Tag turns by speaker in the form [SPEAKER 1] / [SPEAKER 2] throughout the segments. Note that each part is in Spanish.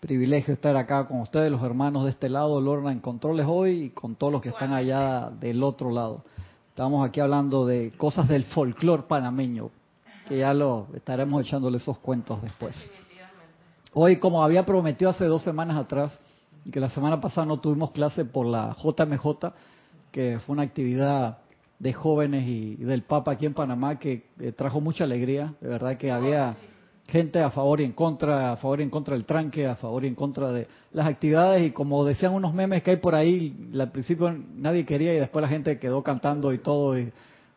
[SPEAKER 1] privilegio estar acá con ustedes, los hermanos de este lado, Lorna en controles hoy y con todos los que están allá del otro lado. Estamos aquí hablando de cosas del folclore panameño, que ya lo estaremos echándole esos cuentos después. Hoy, como había prometido hace dos semanas atrás, y que la semana pasada no tuvimos clase por la JMJ, que fue una actividad de jóvenes y, del Papa aquí en Panamá que trajo mucha alegría, de verdad que había gente a favor y en contra, a favor y en contra del tranque, a favor y en contra de las actividades y como decían unos memes que hay por ahí, al principio nadie quería y después la gente quedó cantando y todo y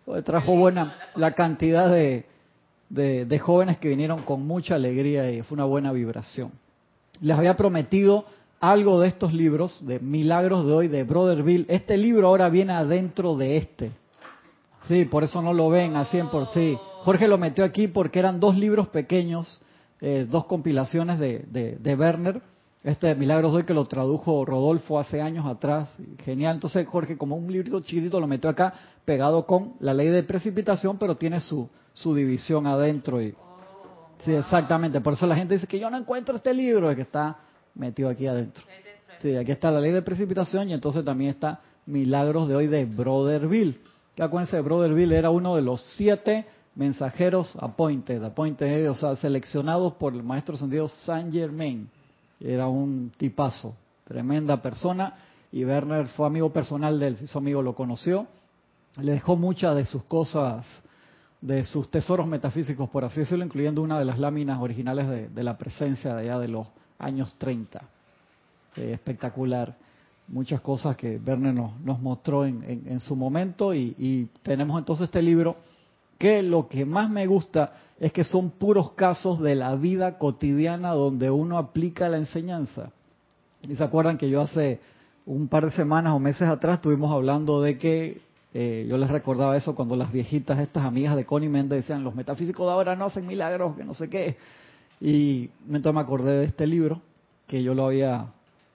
[SPEAKER 1] pues, trajo buena la cantidad de, de, jóvenes que vinieron con mucha alegría y fue una buena vibración. Les había prometido algo de estos libros, de Milagros de hoy, de Brother Bill. Este libro ahora viene adentro de este. Sí, por eso no lo ven a 100 por sí. Jorge lo metió aquí porque eran dos libros pequeños, eh, dos compilaciones de, de, Werner. Este Milagros de hoy que lo tradujo Rodolfo hace años atrás. Genial. Entonces Jorge como un librito chiquitito lo metió acá pegado con la ley de precipitación, pero tiene su, su división adentro. Y, sí, exactamente. Por eso la gente dice que yo no encuentro este libro, es que está metido aquí adentro. Sí, aquí está la ley de precipitación y entonces también está Milagros de hoy de Brotherville. Que acuérdense, Brotherville era uno de los siete mensajeros appointed, appointed, o sea, seleccionados por el maestro sentido Saint Germain. Era un tipazo, tremenda persona. Y Werner fue amigo personal de él, su amigo lo conoció. Le dejó muchas de sus cosas, de sus tesoros metafísicos, por así decirlo, incluyendo una de las láminas originales de, la presencia de allá de los años 30. Eh, espectacular. Muchas cosas que Werner nos, nos mostró en, su momento y tenemos entonces este libro que lo que más me gusta es que son puros casos de la vida cotidiana donde uno aplica la enseñanza. Y se acuerdan que yo hace un par de semanas o meses atrás estuvimos hablando de que eh, yo les recordaba eso cuando las viejitas, estas amigas de Connie Méndez decían, los metafísicos de ahora no hacen milagros, que no sé qué. Y entonces me acordé de este libro, que yo lo había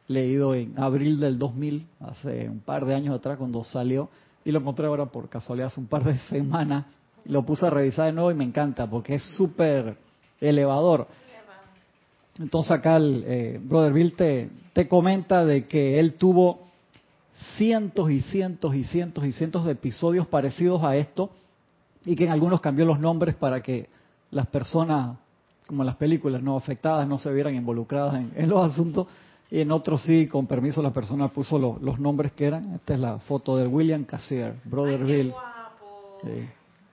[SPEAKER 1] leído en abril del 2000, hace un par de años atrás, cuando salió, y lo encontré ahora por casualidad hace un par de semanas, lo puse a revisar de nuevo y me encanta, porque es súper elevador. Entonces acá el eh, Brother Bill te, te comenta de que él tuvo cientos y cientos y cientos y cientos de episodios parecidos a esto y que en algunos cambió los nombres para que las personas, como las películas, no afectadas, no se vieran involucradas en, los asuntos y en otros sí, con permiso, la persona puso los nombres que eran. Esta es la foto de William Cassier, Brother Bill.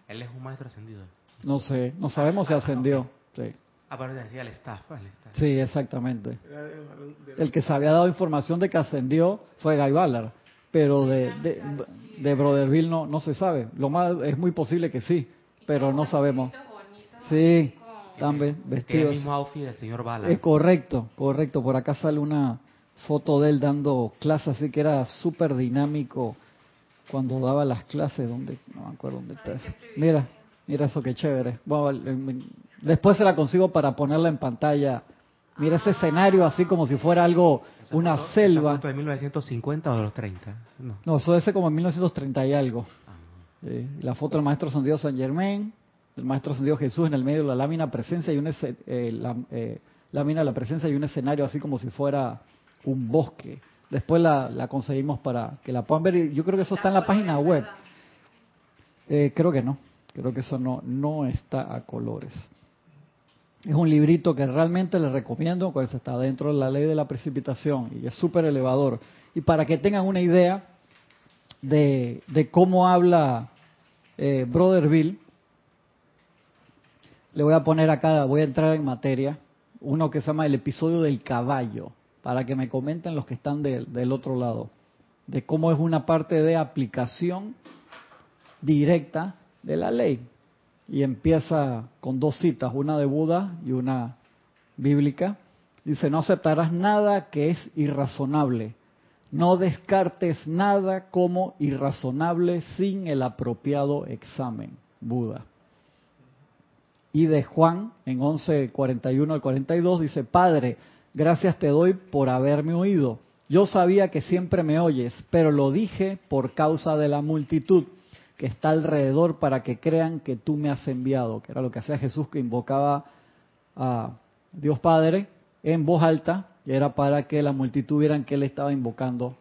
[SPEAKER 2] Él es un maestro ascendido.
[SPEAKER 1] No sé, no sabemos si ascendió. Sí.
[SPEAKER 2] Aparte decía el staff,
[SPEAKER 1] Sí, exactamente. El que se había dado información de que ascendió fue Guy Ballard, pero de, de, de Brotherville no, no se sabe. Lo más es muy posible que sí, pero no sabemos. Sí, están vestidos.
[SPEAKER 2] el mismo outfit del señor Ballard.
[SPEAKER 1] Es correcto, correcto. Por acá sale una foto de él dando clases, así que era súper dinámico cuando daba las clases, donde no me acuerdo dónde está Mira, mira eso que chévere. después se la consigo para ponerla en pantalla. Mira ese escenario así como si fuera algo, una selva. ¿Esa
[SPEAKER 2] foto de 1950 o de los 30?
[SPEAKER 1] No, no eso es como en 1930 y algo. Ah. la foto del maestro Santiago San Germain, el maestro Santiago Jesús en el medio de la lámina presencia y un eh, la, eh, lámina de la presencia y un escenario así como si fuera un bosque. Después la, conseguimos para que la puedan ver. Yo creo que eso está en la página web. Eh, creo que no. Creo que eso no, no está a colores. Es un librito que realmente les recomiendo, pues está dentro de la ley de la precipitación y es súper elevador. Y para que tengan una idea de, cómo habla eh, Brother Bill, le voy a poner acá, voy a entrar en materia, uno que se llama el episodio del caballo para que me comenten los que están del otro lado, de cómo es una parte de aplicación directa de la ley. Y empieza con dos citas, una de Buda y una bíblica. Dice, no aceptarás nada que es irrazonable. No descartes nada como irrazonable sin el apropiado examen. Buda. Y de Juan, en 11.41 al 42, dice, Padre, Gracias te doy por haberme oído. Yo sabía que siempre me oyes, pero lo dije por causa de la multitud que está alrededor para que crean que tú me has enviado, que era lo que hacía Jesús que invocaba a Dios Padre en voz alta y era para que la multitud vieran que él estaba invocando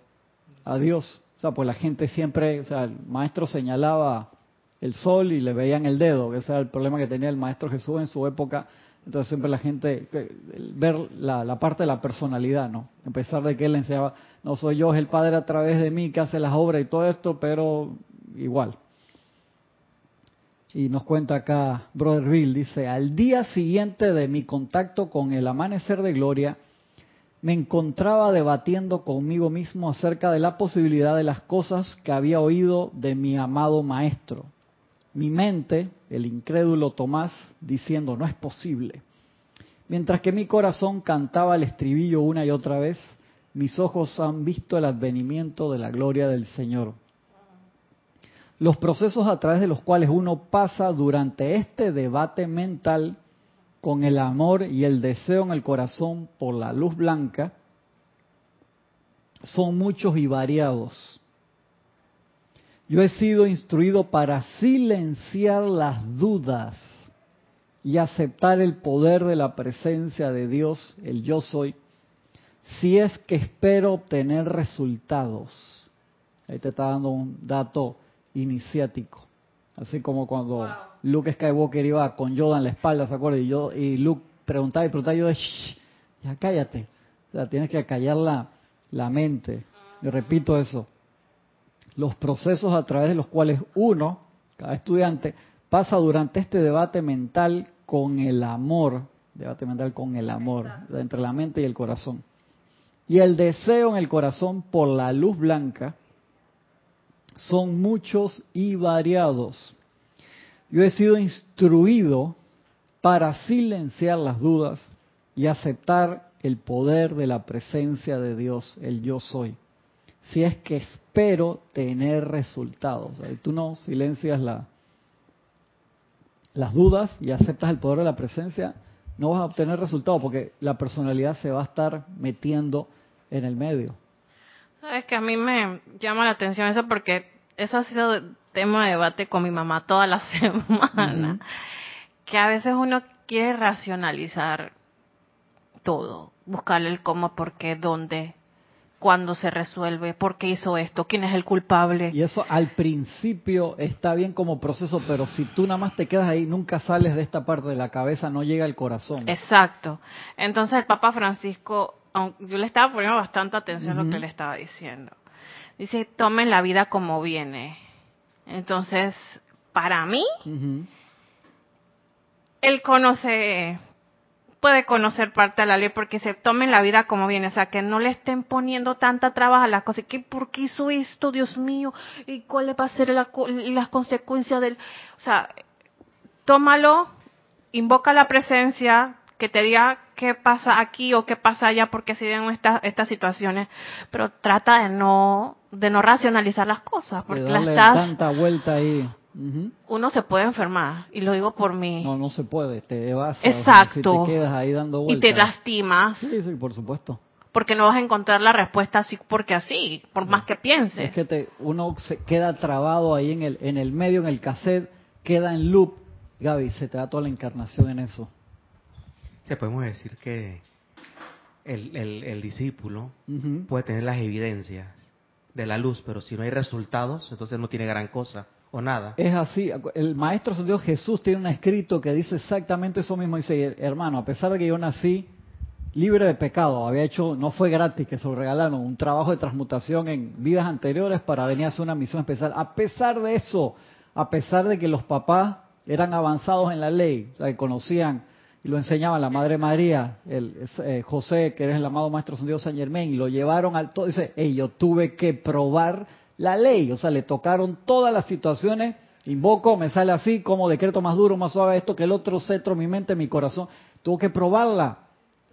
[SPEAKER 1] a Dios. O sea, pues la gente siempre, o sea, el maestro señalaba el sol y le veían el dedo, que ese era el problema que tenía el maestro Jesús en su época. Entonces siempre la gente, ver la, parte de la personalidad, ¿no? A pesar de que él enseñaba, no soy yo, es el Padre a través de mí que hace las obras y todo esto, pero igual. Y nos cuenta acá Brother Bill, dice, al día siguiente de mi contacto con el amanecer de gloria, me encontraba debatiendo conmigo mismo acerca de la posibilidad de las cosas que había oído de mi amado maestro. Mi mente, el incrédulo Tomás, diciendo, no es posible. Mientras que mi corazón cantaba el estribillo una y otra vez, mis ojos han visto el advenimiento de la gloria del Señor los procesos a través de los cuales uno pasa durante este debate mental con el amor y el deseo en el corazón por la luz blanca son muchos y variados. Yo he sido instruido para silenciar las dudas y aceptar el poder de la presencia de Dios, el yo soy, si es que espero obtener resultados. Ahí te está dando un dato iniciático. Así como cuando Luke Skywalker iba con Yoda en la espalda, ¿se acuerda? Y, yo, y Luke preguntaba y preguntaba, y yo, Shh, ya cállate. O sea, tienes que callar la, la mente. Y repito eso. Los procesos a través de los cuales uno, cada estudiante, pasa durante este debate mental con el amor, debate mental con el amor, entre la mente y el corazón. Y el deseo en el corazón por la luz blanca, son muchos y variados. Yo he sido instruido para silenciar las dudas y aceptar el poder de la presencia de Dios, el yo soy. Si es que espero tener resultados. tú no silencias la, las dudas y aceptas el poder de la presencia, no vas a obtener resultados porque la personalidad se va a estar metiendo en el medio.
[SPEAKER 3] Sabes que a mí me llama la atención eso porque eso ha sido tema de debate con mi mamá toda la semana. Que a veces uno quiere racionalizar todo, buscarle el cómo, por qué, dónde, cuándo se resuelve, por qué hizo esto, quién es el culpable.
[SPEAKER 1] Y eso al principio está bien como proceso, pero si tú nada más te quedas ahí, nunca sales de esta parte de la cabeza, no llega al corazón.
[SPEAKER 3] Exacto. Entonces el Papa Francisco, yo le estaba poniendo bastante atención a lo que le estaba diciendo. Dice, tomen la vida como viene. Entonces, para mí, él conoce, puede conocer parte de la ley porque se tomen la vida como viene, o sea, que no le estén poniendo tanta trabajo a las cosas. ¿Qué, ¿Por qué hizo esto, Dios mío? ¿Y cuáles va a ser las consecuencias del...? O sea, tómalo, invoca la presencia, que te diga qué pasa aquí o qué pasa allá porque se den estas estas situaciones, pero trata de no de no racionalizar las cosas porque las estás
[SPEAKER 1] tanta vuelta ahí.
[SPEAKER 3] Uno se puede enfermar y lo digo por mí.
[SPEAKER 1] No, no se puede, te vas.
[SPEAKER 3] Exacto.
[SPEAKER 1] te quedas ahí dando vueltas.
[SPEAKER 3] Y te lastimas.
[SPEAKER 1] Sí, sí, por supuesto.
[SPEAKER 3] Porque no vas a encontrar la respuesta así porque así, por más que pienses.
[SPEAKER 1] Es que te, uno se queda trabado ahí en el en el medio en el cassette, queda en loop. Gaby, se te da toda la encarnación en eso.
[SPEAKER 2] Se podemos decir que el, el, discípulo puede tener las evidencias de la luz, pero si no hay resultados, entonces no tiene gran cosa o nada.
[SPEAKER 1] Es así. El Maestro Dios Jesús tiene un escrito que dice exactamente eso mismo. Dice, hermano, a pesar de que yo nací libre de pecado, había hecho, no fue gratis que se lo regalaron, un trabajo de transmutación en vidas anteriores para venir a hacer una misión especial. A pesar de eso, a pesar de que los papás eran avanzados en la ley, o sea, que conocían y lo enseñaban la Madre María, el, eh, José, que eres el amado Maestro San San Germán, y lo llevaron al todo. Dice, hey, yo tuve que probar la ley, o sea, le tocaron todas las situaciones. Invoco, me sale así, como decreto más duro, más suave, esto que el otro, cetro, mi mente, mi corazón. Tuvo que probarla.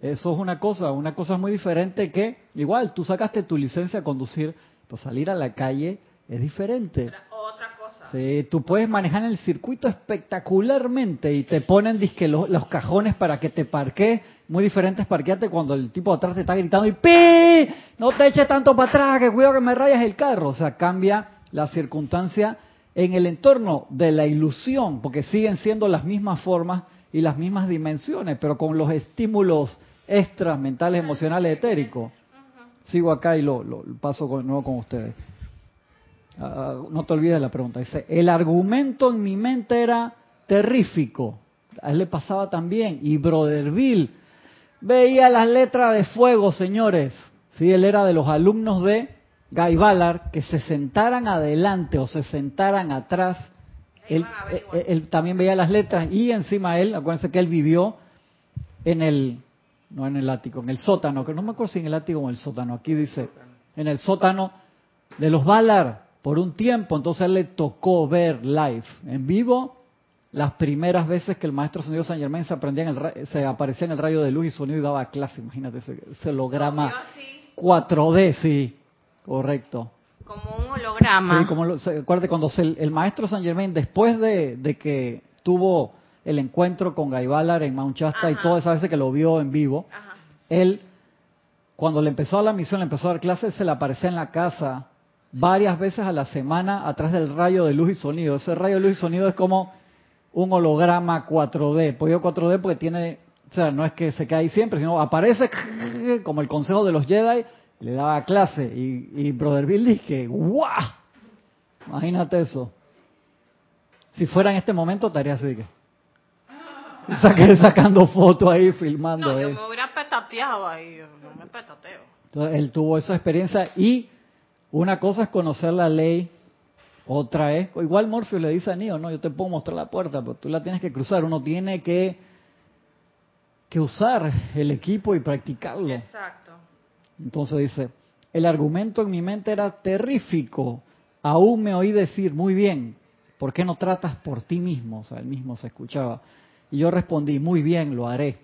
[SPEAKER 1] Eso es una cosa, una cosa muy diferente que, igual, tú sacaste tu licencia a conducir, pero salir a la calle es diferente. Sí, tú puedes manejar el circuito espectacularmente y te ponen disque los, cajones para que te parques, muy diferentes parquearte cuando el tipo atrás te está gritando y ¡pi! No te eches tanto para atrás, que cuidado que me rayas el carro. O sea, cambia la circunstancia en el entorno de la ilusión, porque siguen siendo las mismas formas y las mismas dimensiones, pero con los estímulos extras mentales, emocionales, etéricos. Sigo acá y lo, lo paso de nuevo con ustedes. Ah, no te olvides la pregunta. Dice, el argumento en mi mente era terrífico. A él le pasaba también. Y Broderville veía las letras de fuego, señores. Sí, él era de los alumnos de Guy Ballard que se sentaran adelante o se sentaran atrás. Él, eh, eh, él, también veía las letras y encima él, acuérdense que él vivió en el, no en el ático, en el sótano, que no me acuerdo si en el ático o en el sótano, aquí dice, en el sótano de los Ballard por un tiempo, entonces él le tocó ver live, en vivo, las primeras veces que el maestro señor San Germán se, aprendía en el, se aparecía en el rayo de luz y sonido y daba clase, imagínate ese, holograma 4D, sí, correcto.
[SPEAKER 3] Como un holograma.
[SPEAKER 1] Sí, como lo, acuérdate cuando el maestro San Germán, después de, que tuvo el encuentro con Gaibalar en Mount Shasta y todas esas veces que lo vio en vivo, él, cuando le empezó a la misión, le empezó a dar clases, se le aparecía en la casa varias veces a la semana atrás del rayo de luz y sonido. Ese rayo de luz y sonido es como un holograma 4D. Pues 4D porque tiene, o sea, no es que se quede ahí siempre, sino aparece como el consejo de los Jedi, le daba clase. Y, y Brother Bill dice, ¡guau! Imagínate eso. Si fuera en este momento, estaría así que. sacando fotos ahí, filmando.
[SPEAKER 3] No, yo me hubiera petateado ahí, no me petateo.
[SPEAKER 1] Entonces, él tuvo esa experiencia y una cosa es conocer la ley, otra es, igual Morfeo le dice a Neo, no, yo te puedo mostrar la puerta, pero tú la tienes que cruzar, uno tiene que, que usar el equipo y practicarlo.
[SPEAKER 3] Exacto.
[SPEAKER 1] Entonces dice, el argumento en mi mente era terrífico, aún me oí decir, muy bien, ¿por qué no tratas por ti mismo? O sea, él mismo se escuchaba. Y yo respondí, muy bien, lo haré.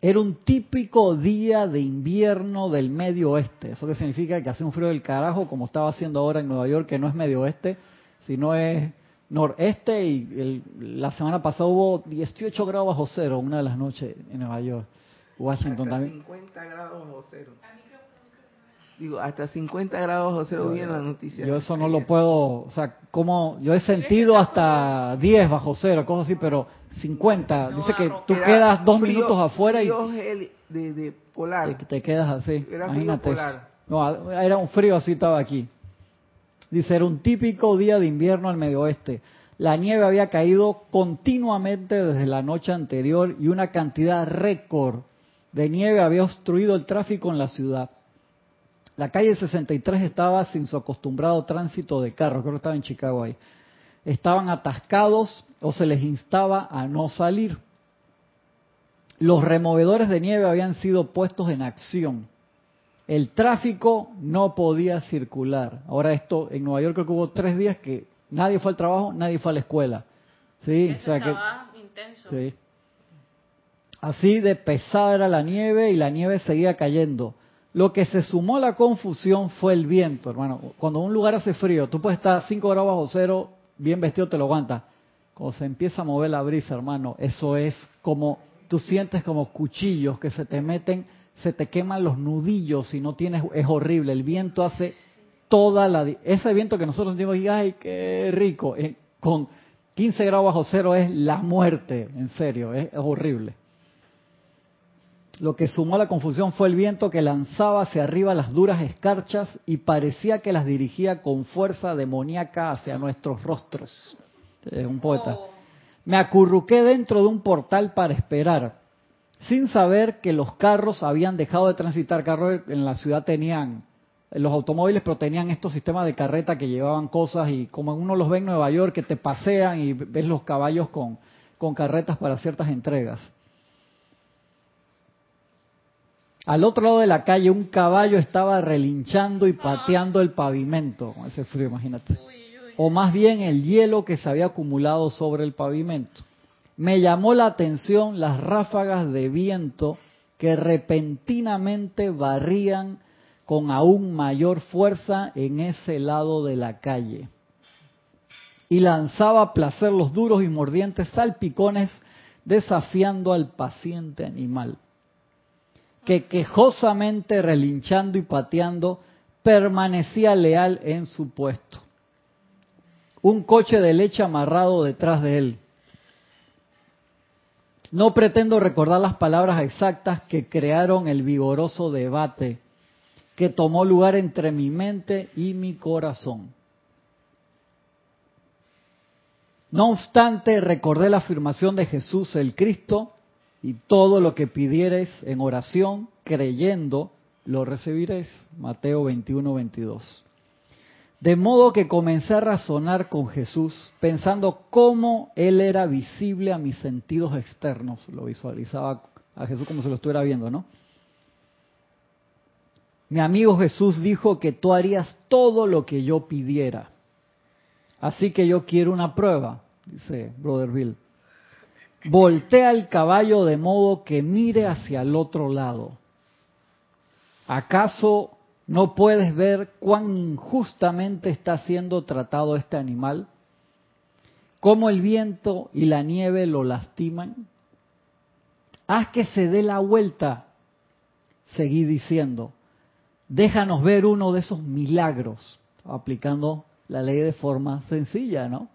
[SPEAKER 1] Era un típico día de invierno del medio oeste. Eso que significa que hace un frío del carajo, como estaba haciendo ahora en Nueva York, que no es medio oeste, sino es noreste. Y la semana pasada hubo 18 grados bajo cero, una de las noches en Nueva York. Washington
[SPEAKER 4] hasta también. 50 grados bajo cero. Digo, hasta 50 grados bajo cero vi en la noticia.
[SPEAKER 1] Yo eso no lo puedo, o sea, como yo he sentido hasta 10 bajo cero, cosas así, pero 50. Dice que tú quedas dos minutos afuera y...
[SPEAKER 4] De, de polar.
[SPEAKER 1] Te, quedas así. Era Imagínate. No, era un frío así, estaba aquí. Dice, era un típico día de invierno al medio oeste. La nieve había caído continuamente desde la noche anterior y una cantidad récord de nieve había obstruido el tráfico en la ciudad. La calle 63 estaba sin su acostumbrado tránsito de carros, creo que estaba en Chicago ahí. Estaban atascados o se les instaba a no salir. Los removedores de nieve habían sido puestos en acción. El tráfico no podía circular. Ahora esto, en Nueva York creo que hubo tres días que nadie fue al trabajo, nadie fue a la escuela. Sí,
[SPEAKER 3] o sea que, intenso.
[SPEAKER 1] Sí. Así de pesada era la nieve y la nieve seguía cayendo. Lo que se sumó a la confusión fue el viento, hermano. Cuando un lugar hace frío, tú puedes estar 5 grados bajo cero, bien vestido, te lo aguanta. Cuando se empieza a mover la brisa, hermano, eso es como, tú sientes como cuchillos que se te meten, se te queman los nudillos y no tienes, es horrible. El viento hace toda la, ese viento que nosotros sentimos, ay, qué rico, eh, con 15 grados bajo cero es la muerte, en serio, es horrible. Lo que sumó a la confusión fue el viento que lanzaba hacia arriba las duras escarchas y parecía que las dirigía con fuerza demoníaca hacia nuestros rostros. Es un poeta. Me acurruqué dentro de un portal para esperar, sin saber que los carros habían dejado de transitar. Carros en la ciudad tenían los automóviles, pero tenían estos sistemas de carreta que llevaban cosas y como uno los ve en Nueva York, que te pasean y ves los caballos con, con carretas para ciertas entregas. Al otro lado de la calle un caballo estaba relinchando y pateando el pavimento, con ese frío, imagínate. O más bien el hielo que se había acumulado sobre el pavimento. Me llamó la atención las ráfagas de viento que repentinamente barrían con aún mayor fuerza en ese lado de la calle. Y lanzaba a placer los duros y mordientes salpicones desafiando al paciente animal que quejosamente relinchando y pateando permanecía leal en su puesto. Un coche de leche amarrado detrás de él. No pretendo recordar las palabras exactas que crearon el vigoroso debate que tomó lugar entre mi mente y mi corazón. No obstante, recordé la afirmación de Jesús el Cristo y todo lo que pidieres en oración, creyendo, lo recibiréis. Mateo 21, 22. De modo que comencé a razonar con Jesús, pensando cómo Él era visible a mis sentidos externos. Lo visualizaba a Jesús como si lo estuviera viendo, ¿no? Mi amigo Jesús dijo que tú harías todo lo que yo pidiera. Así que yo quiero una prueba, dice Brother Bill. Voltea el caballo de modo que mire hacia el otro lado. ¿Acaso no puedes ver cuán injustamente está siendo tratado este animal? ¿Cómo el viento y la nieve lo lastiman? Haz que se dé la vuelta, seguí diciendo. Déjanos ver uno de esos milagros, aplicando la ley de forma sencilla, ¿no?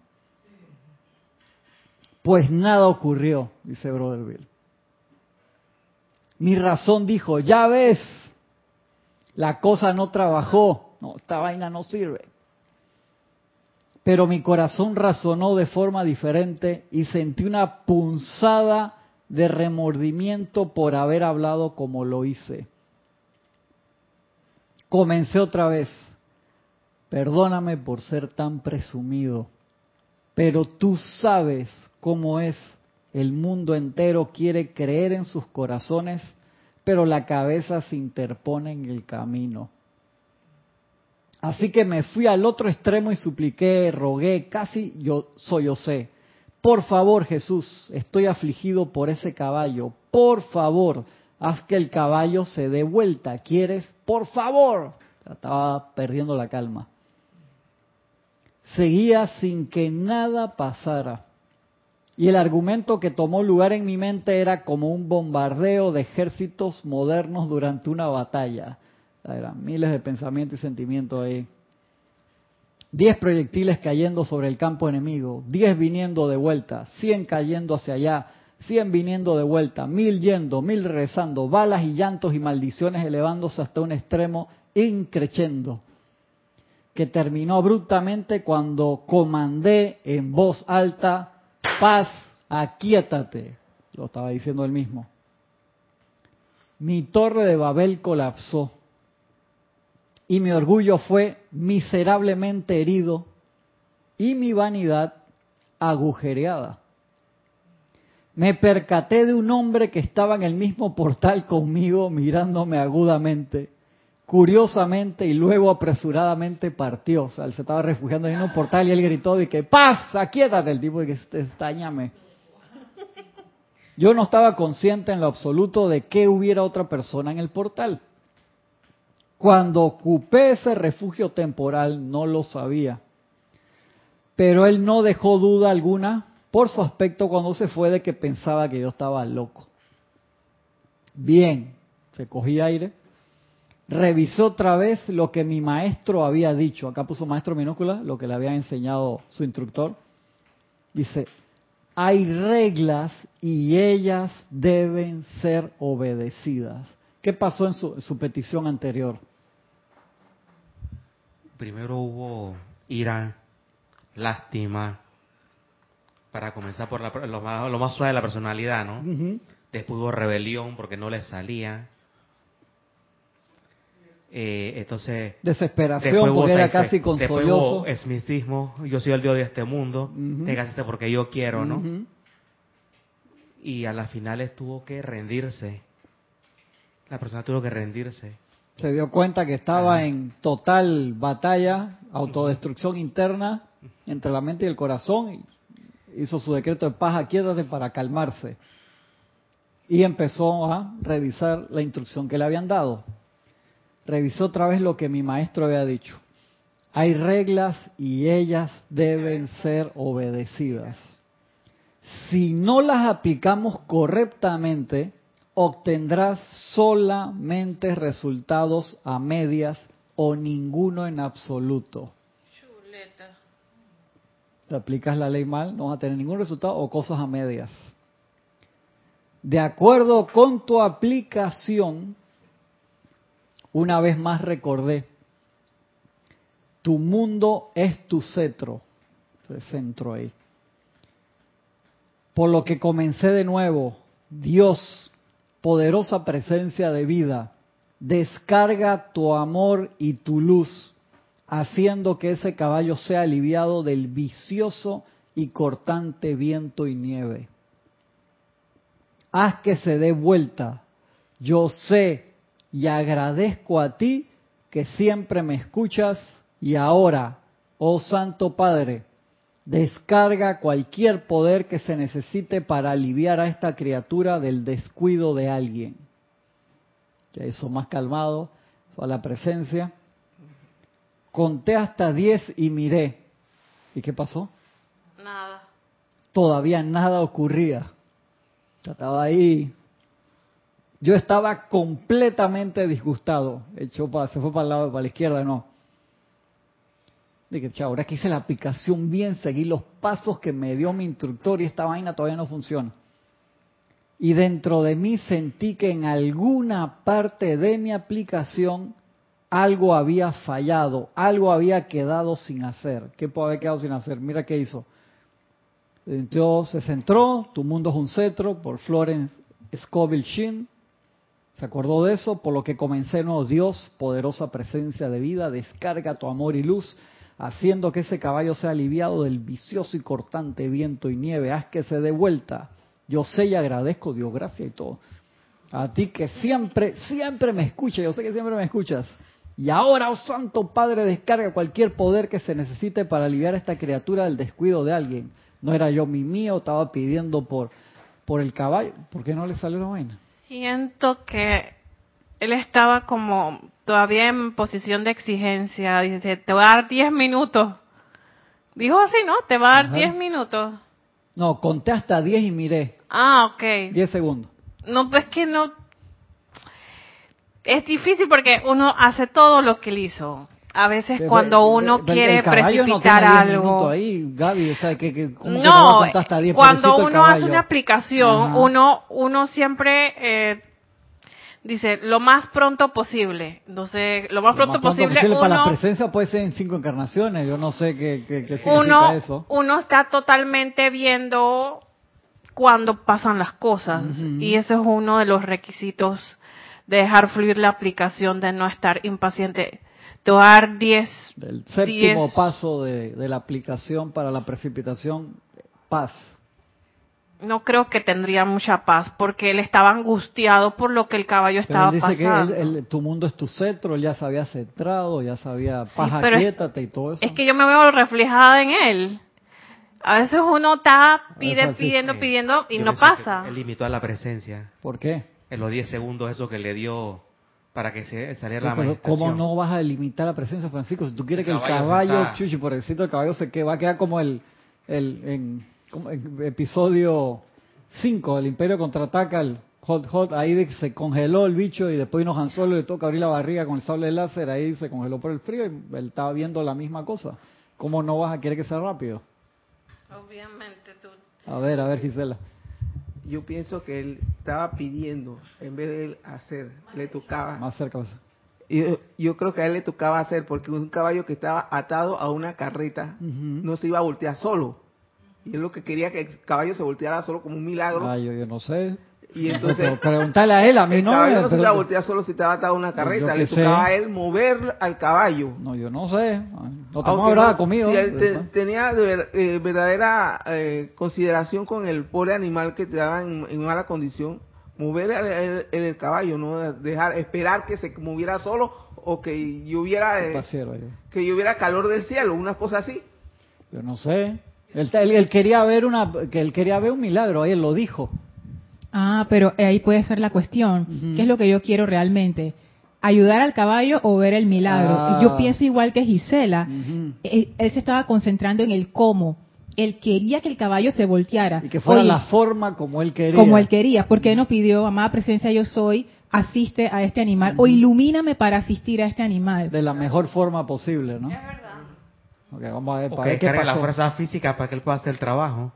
[SPEAKER 1] Pues nada ocurrió, dice Brother. Mi razón dijo, ya ves, la cosa no trabajó, no, esta vaina no sirve. Pero mi corazón razonó de forma diferente y sentí una punzada de remordimiento por haber hablado como lo hice. Comencé otra vez. Perdóname por ser tan presumido, pero tú sabes cómo es. El mundo entero quiere creer en sus corazones pero la cabeza se interpone en el camino. Así que me fui al otro extremo y supliqué, rogué, casi yo soy Por favor, Jesús, estoy afligido por ese caballo. Por favor, haz que el caballo se dé vuelta. ¿Quieres? Por favor. Estaba perdiendo la calma. Seguía sin que nada pasara. Y el argumento que tomó lugar en mi mente era como un bombardeo de ejércitos modernos durante una batalla. Eran miles de pensamientos y sentimientos ahí. Diez proyectiles cayendo sobre el campo enemigo, diez viniendo de vuelta, cien cayendo hacia allá, cien viniendo de vuelta, mil yendo, mil regresando, balas y llantos y maldiciones elevándose hasta un extremo increchendo, que terminó abruptamente cuando comandé en voz alta paz, aquíétate, lo estaba diciendo él mismo. Mi torre de Babel colapsó y mi orgullo fue miserablemente herido y mi vanidad agujereada. Me percaté de un hombre que estaba en el mismo portal conmigo mirándome agudamente, curiosamente y luego apresuradamente partió. O sea, él se estaba refugiando en un portal y él gritó de que paz, aquíétate el tipo de que estañame. Yo no estaba consciente en lo absoluto de que hubiera otra persona en el portal. Cuando ocupé ese refugio temporal no lo sabía. Pero él no dejó duda alguna por su aspecto cuando se fue de que pensaba que yo estaba loco. Bien, se cogía aire revisó otra vez lo que mi maestro había dicho. Acá puso maestro minúscula, lo que le había enseñado su instructor. Dice, hay reglas y ellas deben ser obedecidas. ¿Qué pasó en su, petición anterior?
[SPEAKER 2] Primero hubo ira, lástima, para comenzar por lo, más, suave de la personalidad, ¿no? Después hubo rebelión porque no le salía. Eh, entonces
[SPEAKER 1] desesperación porque era casi consolioso.
[SPEAKER 2] es mismo yo soy el dios de este mundo uh porque yo quiero no y a las finales tuvo que rendirse. La persona tuvo que rendirse.
[SPEAKER 1] Se dio cuenta que estaba en total batalla autodestrucción interna entre la mente y el corazón y hizo su decreto de paz quédate para calmarse y empezó a revisar la instrucción que le habían dado revisó otra vez lo que mi maestro había dicho. Hay reglas y ellas deben ser obedecidas. Si no las aplicamos correctamente, obtendrás solamente resultados a medias o ninguno en absoluto. Chuleta. Si aplicas la ley mal, no vas a tener ningún resultado o cosas a medias. de acuerdo con tu aplicación, una vez más recordé, tu mundo es tu cetro, el centro ahí. Por lo que comencé de nuevo, Dios, poderosa presencia de vida, descarga tu amor y tu luz, haciendo que ese caballo sea aliviado del vicioso y cortante viento y nieve. Haz que se dé vuelta. Yo sé y agradezco a ti que siempre me escuchas y ahora, oh Santo Padre, descarga cualquier poder que se necesite para aliviar a esta criatura del descuido de alguien. Ya eso más calmado, a la presencia. Conté hasta diez y miré. ¿Y qué pasó?
[SPEAKER 3] Nada.
[SPEAKER 1] Todavía nada ocurría. Estaba ahí. Yo estaba completamente disgustado. Echó para, se fue para el lado, para la izquierda, no. Dije, chao, ahora que hice la aplicación bien, seguí los pasos que me dio mi instructor y esta vaina todavía no funciona. Y dentro de mí sentí que en alguna parte de mi aplicación algo había fallado, algo había quedado sin hacer. ¿Qué puede haber quedado sin hacer? Mira qué hizo. Entonces se centró, Tu mundo es un cetro, por Florence Scovel Shin. Se acordó de eso, por lo que comencé, no, Dios, poderosa presencia de vida, descarga tu amor y luz haciendo que ese caballo sea aliviado del vicioso y cortante viento y nieve, haz que se dé vuelta. Yo sé y agradezco, Dios, gracias y todo. A ti que siempre, siempre me escuchas, yo sé que siempre me escuchas. Y ahora, oh Santo Padre, descarga cualquier poder que se necesite para aliviar a esta criatura del descuido de alguien. No era yo mi mío, estaba pidiendo por, por el caballo. ¿Por qué no le salió la vaina?
[SPEAKER 3] Siento que él estaba como todavía en posición de exigencia. Dice, te voy a dar 10 minutos. Dijo así, ¿no? Te va a dar 10 minutos.
[SPEAKER 1] No, conté hasta 10 y miré.
[SPEAKER 3] Ah, ok.
[SPEAKER 1] 10 segundos.
[SPEAKER 3] No, pues que no... Es difícil porque uno hace todo lo que él hizo. A veces cuando uno quiere precipitar algo.
[SPEAKER 1] Ahí, Gaby, o sea, que, que,
[SPEAKER 3] no, cuando uno hace una aplicación, uno uno siempre eh, dice lo más pronto posible. Entonces, lo más, pronto, posible.
[SPEAKER 1] para la presencia puede ser en cinco encarnaciones. Yo no sé qué, qué, significa uno, eso.
[SPEAKER 3] Uno está totalmente viendo cuando pasan las cosas. Y eso es uno de los requisitos de dejar fluir la aplicación, de no estar impaciente. Tomar 10.
[SPEAKER 1] El séptimo paso de, de la aplicación para la precipitación, paz
[SPEAKER 3] no creo que tendría mucha paz porque él estaba angustiado por lo que el caballo estaba
[SPEAKER 1] él
[SPEAKER 3] dice
[SPEAKER 1] que tu mundo es tu cetro, él ya se había centrado, ya sabía, paja, y todo eso.
[SPEAKER 3] Es que yo me veo reflejada en él. A veces uno está pide, pidiendo, pidiendo y no pasa.
[SPEAKER 2] Él limitó a la presencia.
[SPEAKER 1] ¿Por qué?
[SPEAKER 2] En los 10 segundos eso que le dio para que se saliera
[SPEAKER 1] la ¿Cómo no vas a limitar la presencia, Francisco? Si tú quieres que el caballo, chuchi, por el sitio del caballo se que va a quedar como el, el en, episodio 5, el Imperio contraataca el Hot Hot, ahí se congeló el bicho y después nos Han Solo le toca abrir la barriga con el sable de láser, ahí se congeló por el frío y él estaba viendo la misma cosa. ¿Cómo no vas a querer que sea rápido?
[SPEAKER 3] Obviamente tú.
[SPEAKER 1] A ver, a ver Gisela.
[SPEAKER 4] Yo pienso que él estaba pidiendo, en vez de él hacer, le tocaba.
[SPEAKER 1] Más cerca.
[SPEAKER 4] Yo, yo creo que a él le tocaba hacer, porque un caballo que estaba atado a una carreta no se iba a voltear solo y es lo que quería que el caballo se volteara solo como un milagro.
[SPEAKER 1] Ah, yo, no sé.
[SPEAKER 4] Y entonces.
[SPEAKER 1] preguntarle a él, a mí
[SPEAKER 4] el
[SPEAKER 1] no.
[SPEAKER 4] Caballo no se iba a voltear solo si estaba atado a una carreta. Le tocaba a él mover al caballo.
[SPEAKER 1] No, yo no sé. No hablando conmigo.
[SPEAKER 4] Si él tenía eh, verdadera eh, consideración con el pobre animal que te daba en, mala condición, mover el, el, caballo, no dejar, esperar que se moviera solo o que lloviera, eh, que lloviera calor del cielo, una cosa así.
[SPEAKER 1] Yo no sé. Él, quería ver una, que él quería ver un milagro, ahí él lo dijo.
[SPEAKER 5] Ah, pero ahí puede ser la cuestión. ¿Qué es lo que yo quiero realmente? ¿Ayudar al caballo o ver el milagro? Yo ah. pienso igual que Gisela. él, se estaba concentrando en el cómo. Él quería que el caballo se volteara.
[SPEAKER 1] Y que fuera la forma como él quería.
[SPEAKER 5] Como él quería. Porque él no pidió, amada presencia yo soy, asiste a este animal o ilumíname para asistir a este animal.
[SPEAKER 1] De la mejor forma posible, ¿no?
[SPEAKER 3] Es verdad.
[SPEAKER 1] Okay, vamos a ver,
[SPEAKER 2] para que la fuerza física para que él pueda hacer el trabajo.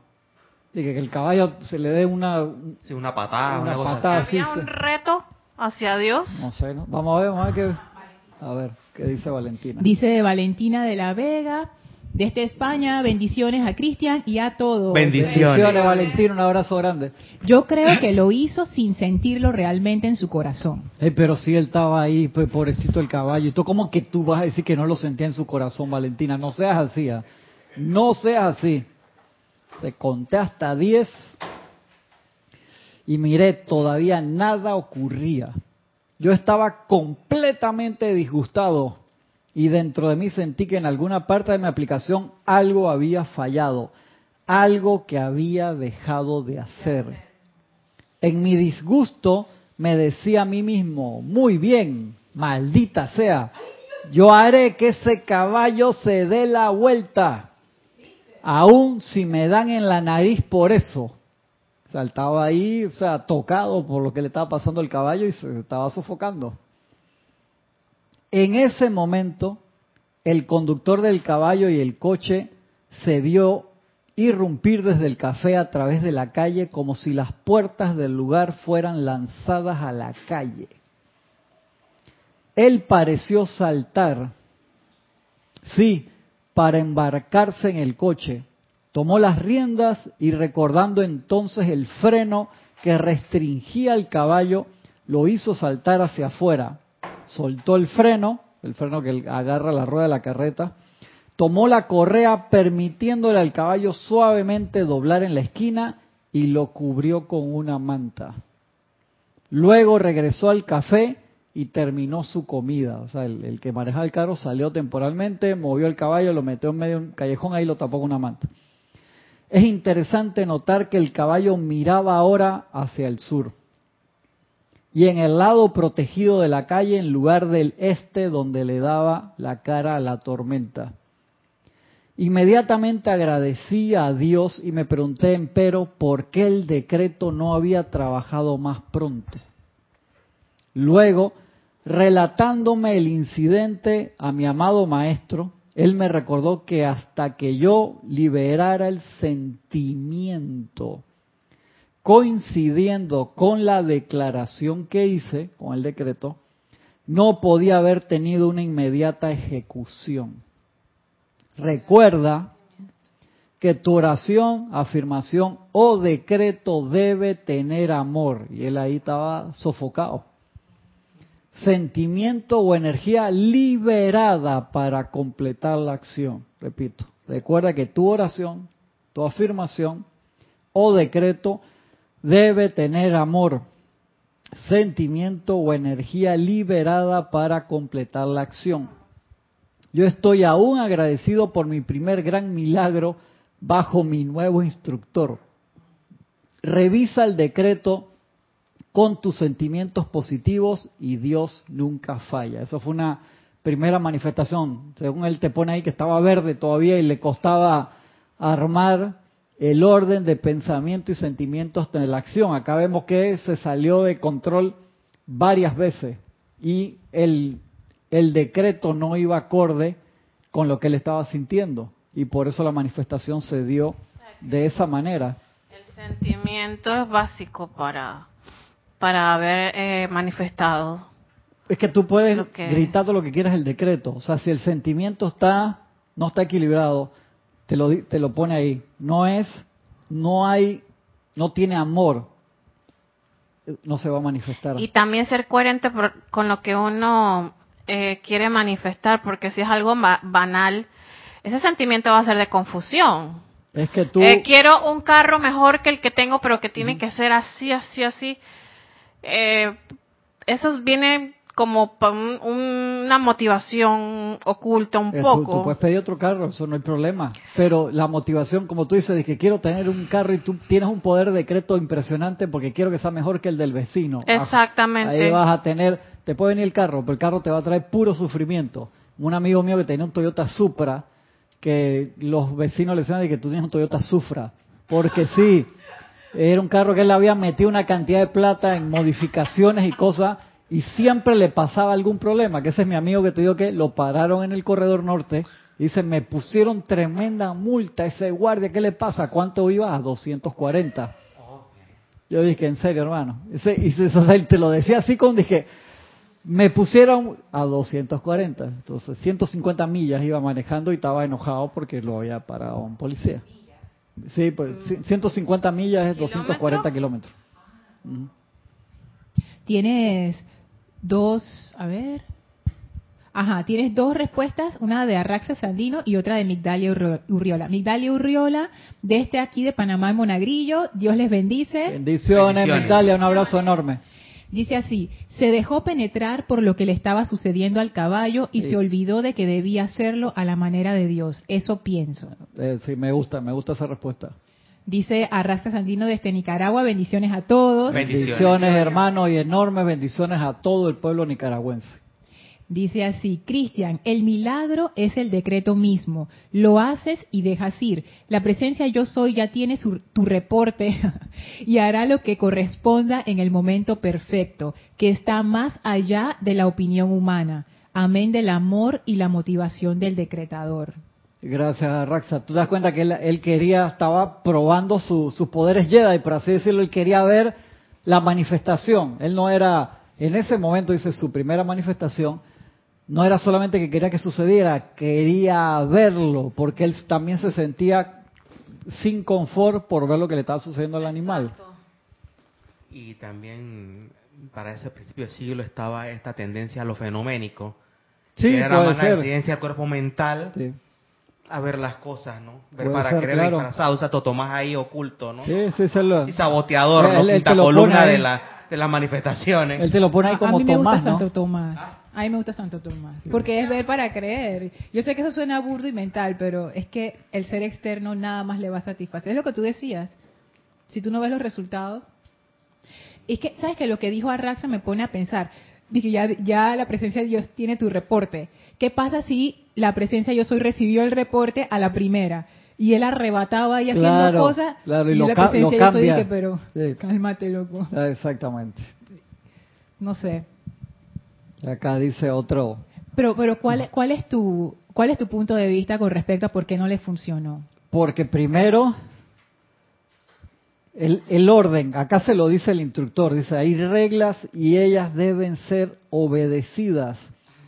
[SPEAKER 1] Y que, el caballo se le dé una...
[SPEAKER 2] Sí, una patada,
[SPEAKER 1] Una
[SPEAKER 2] una,
[SPEAKER 1] patada.
[SPEAKER 2] así.
[SPEAKER 1] sí,
[SPEAKER 3] ¿Había
[SPEAKER 1] sí.
[SPEAKER 3] un reto hacia Dios?
[SPEAKER 1] No sé, ¿no? Vamos a ver, vamos a ver qué... A ver, ¿qué dice Valentina?
[SPEAKER 5] Dice Valentina de la Vega, desde España, bendiciones a Cristian y a todos.
[SPEAKER 2] Bendiciones.
[SPEAKER 1] Bendiciones, Valentina, un abrazo grande.
[SPEAKER 5] Yo creo que lo hizo sin sentirlo realmente en su corazón.
[SPEAKER 1] Eh, pero si él estaba ahí, pues pobrecito el caballo. ¿Y tú cómo que tú vas a decir que no lo sentía en su corazón, Valentina? No seas así, ¿ah? No seas así. Te conté hasta 10 y miré, todavía nada ocurría. Yo estaba completamente disgustado y dentro de mí sentí que en alguna parte de mi aplicación algo había fallado, algo que había dejado de hacer. En mi disgusto me decía a mí mismo, muy bien, maldita sea, yo haré que ese caballo se dé la vuelta, aun si me dan en la nariz por eso. Saltaba ahí, o sea, tocado por lo que le estaba pasando al caballo y se estaba sofocando. En ese momento, el conductor del caballo y el coche se vio irrumpir desde el café a través de la calle como si las puertas del lugar fueran lanzadas a la calle. Él pareció saltar, sí, para embarcarse en el coche. Tomó las riendas y recordando entonces el freno que restringía al caballo, lo hizo saltar hacia afuera. Soltó el freno, el freno que agarra la rueda de la carreta, tomó la correa permitiéndole al caballo suavemente doblar en la esquina y lo cubrió con una manta. Luego regresó al café y terminó su comida. O sea, el, que manejaba el carro salió temporalmente, movió el caballo, lo metió en medio de un callejón, ahí lo tapó con una manta. Es interesante notar que el caballo miraba ahora hacia el sur y en el lado protegido de la calle en lugar del este donde le daba la cara a la tormenta. Inmediatamente agradecí a Dios y me pregunté, empero, por qué el decreto no había trabajado más pronto. Luego, relatándome el incidente a mi amado maestro, él me recordó que hasta que yo liberara el sentimiento, coincidiendo con la declaración que hice, con el decreto, no podía haber tenido una inmediata ejecución. Recuerda que tu oración, afirmación o decreto debe tener amor. Y él ahí estaba sofocado. Sentimiento o energía liberada para completar la acción. Repito, recuerda que tu oración, tu afirmación o decreto debe tener amor, sentimiento o energía liberada para completar la acción. Yo estoy aún agradecido por mi primer gran milagro bajo mi nuevo instructor. Revisa el decreto con tus sentimientos positivos y Dios nunca falla. Eso fue una primera manifestación. Según él te pone ahí que estaba verde todavía y le costaba armar el orden de pensamiento y sentimientos en la acción. Acá vemos que se salió de control varias veces y el, el decreto no iba acorde con lo que él estaba sintiendo y por eso la manifestación se dio de esa manera.
[SPEAKER 3] El sentimiento es básico para, para haber eh, manifestado.
[SPEAKER 1] Es que tú puedes
[SPEAKER 3] Lo que-
[SPEAKER 1] gritar todo lo que quieras el decreto. O sea, si el sentimiento está no está equilibrado, te lo te lo pone ahí. No es, no hay, no tiene amor, no se va a manifestar.
[SPEAKER 3] Y también ser coherente por- con lo que uno eh, quiere manifestar, porque si es algo ba- banal, ese sentimiento va a ser de confusión.
[SPEAKER 1] Es que tú,
[SPEAKER 3] Eh, quiero un carro mejor que el que tengo, pero que tiene que ser así, así, así. Eh, eso viene como un- una motivación oculta un
[SPEAKER 1] eh,
[SPEAKER 3] poco.
[SPEAKER 1] tú puedes pedir otro carro, eso no hay problema. Pero la motivación, como tú dices, de que quiero tener un carro y tú tienes un poder de decreto impresionante porque quiero que sea mejor que el del vecino.
[SPEAKER 3] Exactamente.
[SPEAKER 1] Ahí vas a tener, te puede venir el carro, pero el carro te va a traer puro sufrimiento. Un amigo mío que tenía un Toyota Supra, que los vecinos le decían de que tú tienes un Toyota Supra, porque sí, era un carro que él había metido una cantidad de plata en modificaciones y cosas, y siempre le pasaba algún problema, que ese es mi amigo que te digo que lo pararon en el corredor norte, Dice, me pusieron tremenda multa ese guardia, ¿qué le pasa? ¿Cuánto iba? A 240. Yo dije, en serio, hermano. Ese, y él te lo decía así como dije, me pusieron a 240. Entonces, 150 millas iba manejando y estaba enojado porque lo había parado un policía. Sí, pues 150 millas es 240 kilómetros.
[SPEAKER 5] Tienes dos, a ver, Ajá, tienes dos respuestas, una de Arraxa Sandino y otra de Migdalia Urriola. Migdalia Urriola, de este aquí de Panamá, Monagrillo, Dios les bendice.
[SPEAKER 1] Bendiciones, Migdalia, un abrazo enorme.
[SPEAKER 5] Dice así, se dejó penetrar por lo que le estaba sucediendo al caballo y se olvidó de que debía hacerlo a la manera de Dios. Eso pienso.
[SPEAKER 1] Eh, sí, me gusta, me gusta esa respuesta.
[SPEAKER 5] Dice Arrasca Sandino desde Nicaragua, bendiciones a todos.
[SPEAKER 1] Bendiciones, bendiciones hermanos, y enormes bendiciones a todo el pueblo nicaragüense.
[SPEAKER 5] Dice así, Cristian, el milagro es el decreto mismo. Lo haces y dejas ir. La presencia yo soy ya tiene tu reporte y hará lo que corresponda en el momento perfecto, que está más allá de la opinión humana. Amén del amor y la motivación del decretador.
[SPEAKER 1] Gracias, Raxa. Tú das cuenta que él, quería, estaba probando sus poderes Jedi, por así decirlo, él quería ver la manifestación. Él no era, en ese momento, dice, su primera manifestación, no era solamente que quería que sucediera, quería verlo, porque él también se sentía sin confort por ver lo que le estaba sucediendo al animal.
[SPEAKER 2] Y también para ese principio del siglo estaba esta tendencia a lo fenoménico,
[SPEAKER 1] sí,
[SPEAKER 2] que
[SPEAKER 1] era
[SPEAKER 2] una tendencia al cuerpo mental a ver las cosas, ¿no? Ver para ser, creer disfrazado, o sea, Tomás ahí oculto, ¿no?
[SPEAKER 1] Sí, sí, se lo...
[SPEAKER 2] Y saboteador, ¿no? columna de, la, de las manifestaciones.
[SPEAKER 1] Él te lo pone ahí como
[SPEAKER 5] a mí me
[SPEAKER 1] Tomás,
[SPEAKER 5] gusta Santo Tomás. A mí me gusta Santo Tomás, porque es ver para creer. Yo sé que eso suena burdo y mental, pero es que el ser externo nada más le va a satisfacer. Es lo que tú decías. Si tú no ves los resultados. Es que, ¿sabes que Lo que dijo Arraxa me pone a pensar. Dije, ya, ya la presencia de Dios tiene tu reporte. ¿Qué pasa si la presencia de Yo Soy recibió el reporte a la primera? Y él arrebataba y haciendo cosas.
[SPEAKER 1] Claro, y, la presencia de Yo Soy dije,
[SPEAKER 5] pero cálmate, loco.
[SPEAKER 1] Ah, exactamente.
[SPEAKER 5] No sé.
[SPEAKER 1] Acá dice otro.
[SPEAKER 5] Pero, pero ¿cuál, cuál, es tu, ¿cuál es tu punto de vista con respecto a por qué no le funcionó?
[SPEAKER 1] Porque primero, el, el orden, acá se lo dice el instructor, dice, hay reglas y ellas deben ser obedecidas.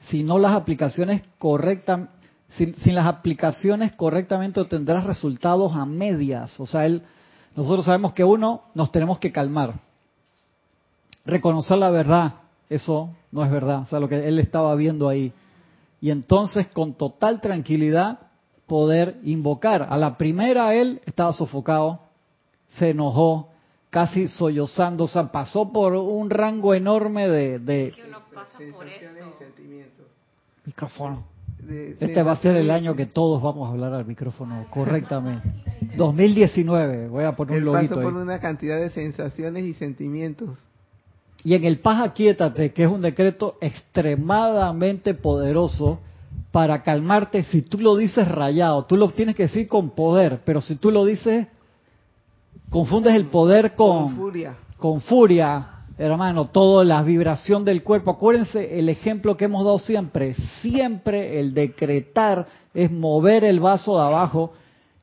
[SPEAKER 1] Si no las aplicaciones correctas, sin, sin, las aplicaciones correctamente obtendrás resultados a medias. O sea, él, nosotros sabemos que uno, nos tenemos que calmar, reconocer la verdad, eso no es verdad, o sea, lo que él estaba viendo ahí. Y entonces con total tranquilidad poder invocar. A la primera él estaba sofocado, se enojó, casi sollozando, o sea, pasó por un rango enorme de... de Micrófono. este va a ser el año que todos vamos a hablar al micrófono correctamente. 2019, voy a poner un lobito
[SPEAKER 4] pasó por una cantidad de sensaciones y sentimientos
[SPEAKER 1] y en el paz aquíétate, que es un decreto extremadamente poderoso para calmarte, si tú lo dices rayado, tú lo tienes que decir con poder, pero si tú lo dices, confundes el poder con,
[SPEAKER 4] con furia.
[SPEAKER 1] Con furia, hermano, toda la vibración del cuerpo. Acuérdense el ejemplo que hemos dado siempre, siempre el decretar es mover el vaso de abajo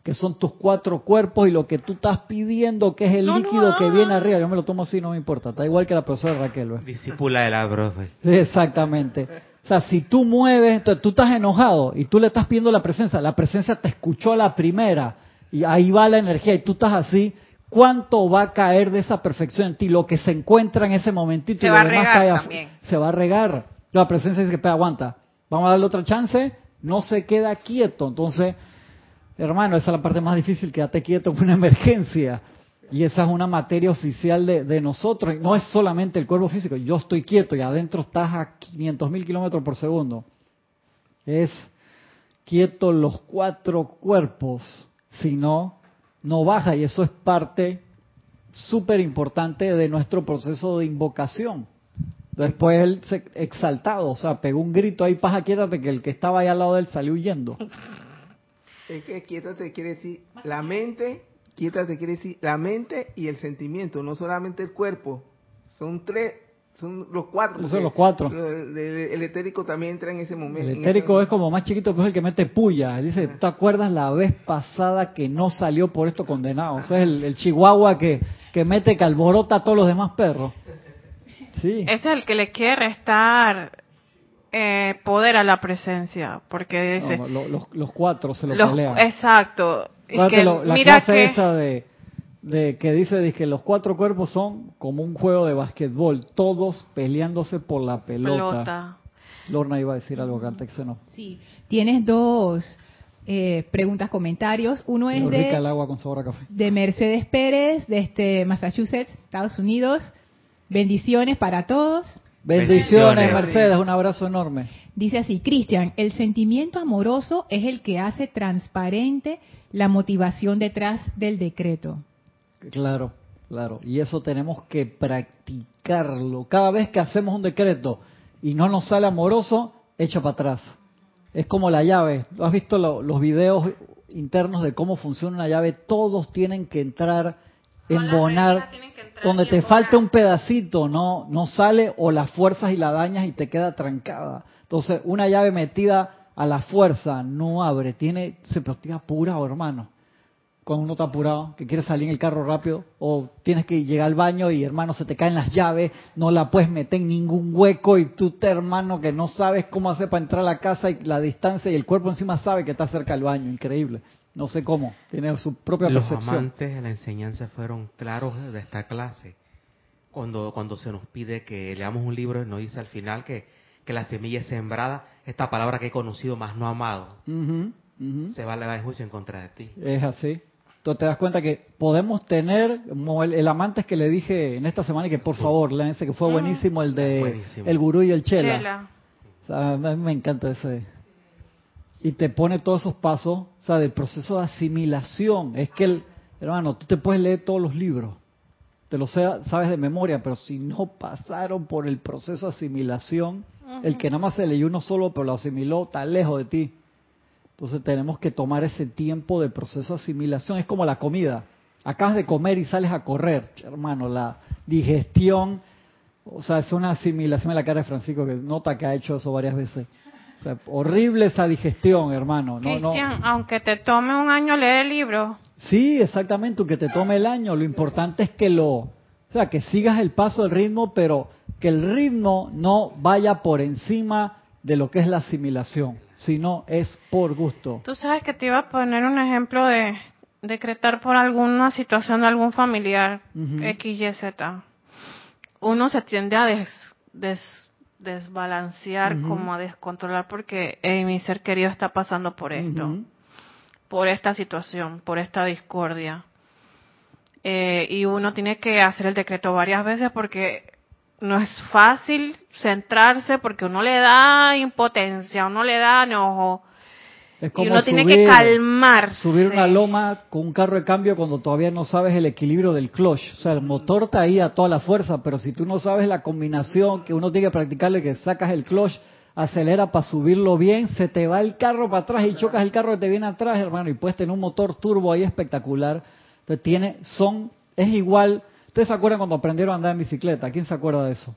[SPEAKER 1] que son tus cuatro cuerpos y lo que tú estás pidiendo, que es el líquido que viene arriba. Yo me lo tomo así, no me importa. Está igual que la profesora Raquel.
[SPEAKER 2] Discípula de la profe.
[SPEAKER 1] exactamente. O sea, si tú mueves, tú estás enojado y tú le estás pidiendo la presencia, la presencia te escuchó a la primera y ahí va la energía y tú estás así, ¿cuánto va a caer de esa perfección en ti? Lo que se encuentra en ese momentito
[SPEAKER 3] se
[SPEAKER 1] y
[SPEAKER 3] va
[SPEAKER 1] lo
[SPEAKER 3] demás cae
[SPEAKER 1] se va a regar. La presencia dice que aguanta, vamos a darle otra chance, no se queda quieto. Entonces, Hermano, esa es la parte más difícil, quédate quieto en una emergencia. Y esa es una materia oficial de, nosotros. No es solamente el cuerpo físico, yo estoy quieto y adentro estás a 500 mil kilómetros por segundo. Es quieto los cuatro cuerpos, si no, no baja. Y eso es parte súper importante de nuestro proceso de invocación. Después él se exaltado, o sea, pegó un grito ahí, paja, quietate, que el que estaba ahí al lado de él salió huyendo.
[SPEAKER 4] Es que quietate quiere decir la mente, quietate quiere decir la mente y el sentimiento, no solamente el cuerpo. Son tres, Son los cuatro.
[SPEAKER 1] Son los cuatro.
[SPEAKER 4] El, etérico también entra en ese momento.
[SPEAKER 1] El etérico es como más chiquito, pero es el que mete puya. Dice, ¿te acuerdas la vez pasada que no salió por esto condenado? O sea, es el, chihuahua que, que mete que alborota a todos los demás perros.
[SPEAKER 3] Sí. Es el que le quiere restar eh, poder a la presencia, porque dice...
[SPEAKER 1] los, cuatro se lo pelean.
[SPEAKER 3] Exacto.
[SPEAKER 1] que, la mira clase esa de de que dice que los cuatro cuerpos son como un juego de basquetbol, todos peleándose por la pelota. Lorna iba a decir algo que antes no.
[SPEAKER 5] Sí, tienes dos eh, preguntas, comentarios. Uno es de,
[SPEAKER 1] el agua con sabor a café.
[SPEAKER 5] de Mercedes Pérez, de este Massachusetts, Estados Unidos. Bendiciones para todos.
[SPEAKER 1] Bendiciones, Mercedes, un abrazo enorme.
[SPEAKER 5] Dice así, Cristian, el sentimiento amoroso es el que hace transparente la motivación detrás del decreto.
[SPEAKER 1] Claro, claro. Y eso tenemos que practicarlo. Cada vez que hacemos un decreto y no nos sale amoroso, echa para atrás. Es como la llave. ¿Has visto los videos internos de cómo funciona una llave? Todos tienen que entrar, embonar. Donde te falta un pedacito, no, no sale o la fuerzas y la dañas y te queda trancada. Entonces, una llave metida a la fuerza no abre, tiene, se pura apurado, hermano cuando uno está apurado, que quiere salir en el carro rápido, o tienes que llegar al baño y hermano se te caen las llaves, no la puedes meter en ningún hueco y tú te hermano que no sabes cómo hacer para entrar a la casa y la distancia y el cuerpo encima sabe que está cerca del baño, increíble. No sé cómo, tiene su propia percepción.
[SPEAKER 2] Los amantes de la enseñanza fueron claros de esta clase. Cuando, cuando se nos pide que leamos un libro, nos dice al final que, que la semilla es sembrada, esta palabra que he conocido más no amado, se va a elevar el juicio en contra de ti.
[SPEAKER 1] Es así. Entonces te das cuenta que podemos tener, como el, amante que le dije en esta semana, y que por favor, léanse que fue buenísimo el de el gurú y el chela. a mí me encanta ese. Y te pone todos esos pasos, o sea, del proceso de asimilación. Es que, el, hermano, tú te puedes leer todos los libros, te lo sabes de memoria, pero si no pasaron por el proceso de asimilación, el que nada más se leyó uno solo, pero lo asimiló, está lejos de ti. Entonces tenemos que tomar ese tiempo de proceso de asimilación. Es como la comida. Acabas de comer y sales a correr, hermano. La digestión, o sea, es una asimilación en la cara de Francisco que nota que ha hecho eso varias veces. Sea, horrible esa digestión, hermano.
[SPEAKER 3] Cristian, aunque te tome un año leer el libro.
[SPEAKER 1] Sí, exactamente, aunque te tome el año. Lo importante es que lo, o sea, que sigas el paso del ritmo, pero que el ritmo no vaya por encima de lo que es la asimilación sino es por gusto.
[SPEAKER 3] Tú sabes que te iba a poner un ejemplo de decretar por alguna situación de algún familiar X, Y, Z. Uno se tiende a des, desbalancear, como a descontrolar, porque mi ser querido está pasando por esto, por esta situación, por esta discordia. Eh, y uno tiene que hacer el decreto varias veces porque no es fácil centrarse porque uno le da impotencia, uno le da enojo. Y uno tiene que calmarse.
[SPEAKER 1] Subir una loma con un carro de cambio cuando todavía no sabes el equilibrio del clutch. O sea, el motor está ahí a toda la fuerza, pero si tú no sabes la combinación que uno tiene que practicarle, que sacas el clutch, acelera para subirlo bien, se te va el carro para atrás y chocas el carro que te viene atrás, hermano, y puedes tener un motor turbo ahí espectacular. Entonces tiene, son, es igual ¿Ustedes se acuerdan cuando aprendieron a andar en bicicleta? ¿Quién se acuerda de eso?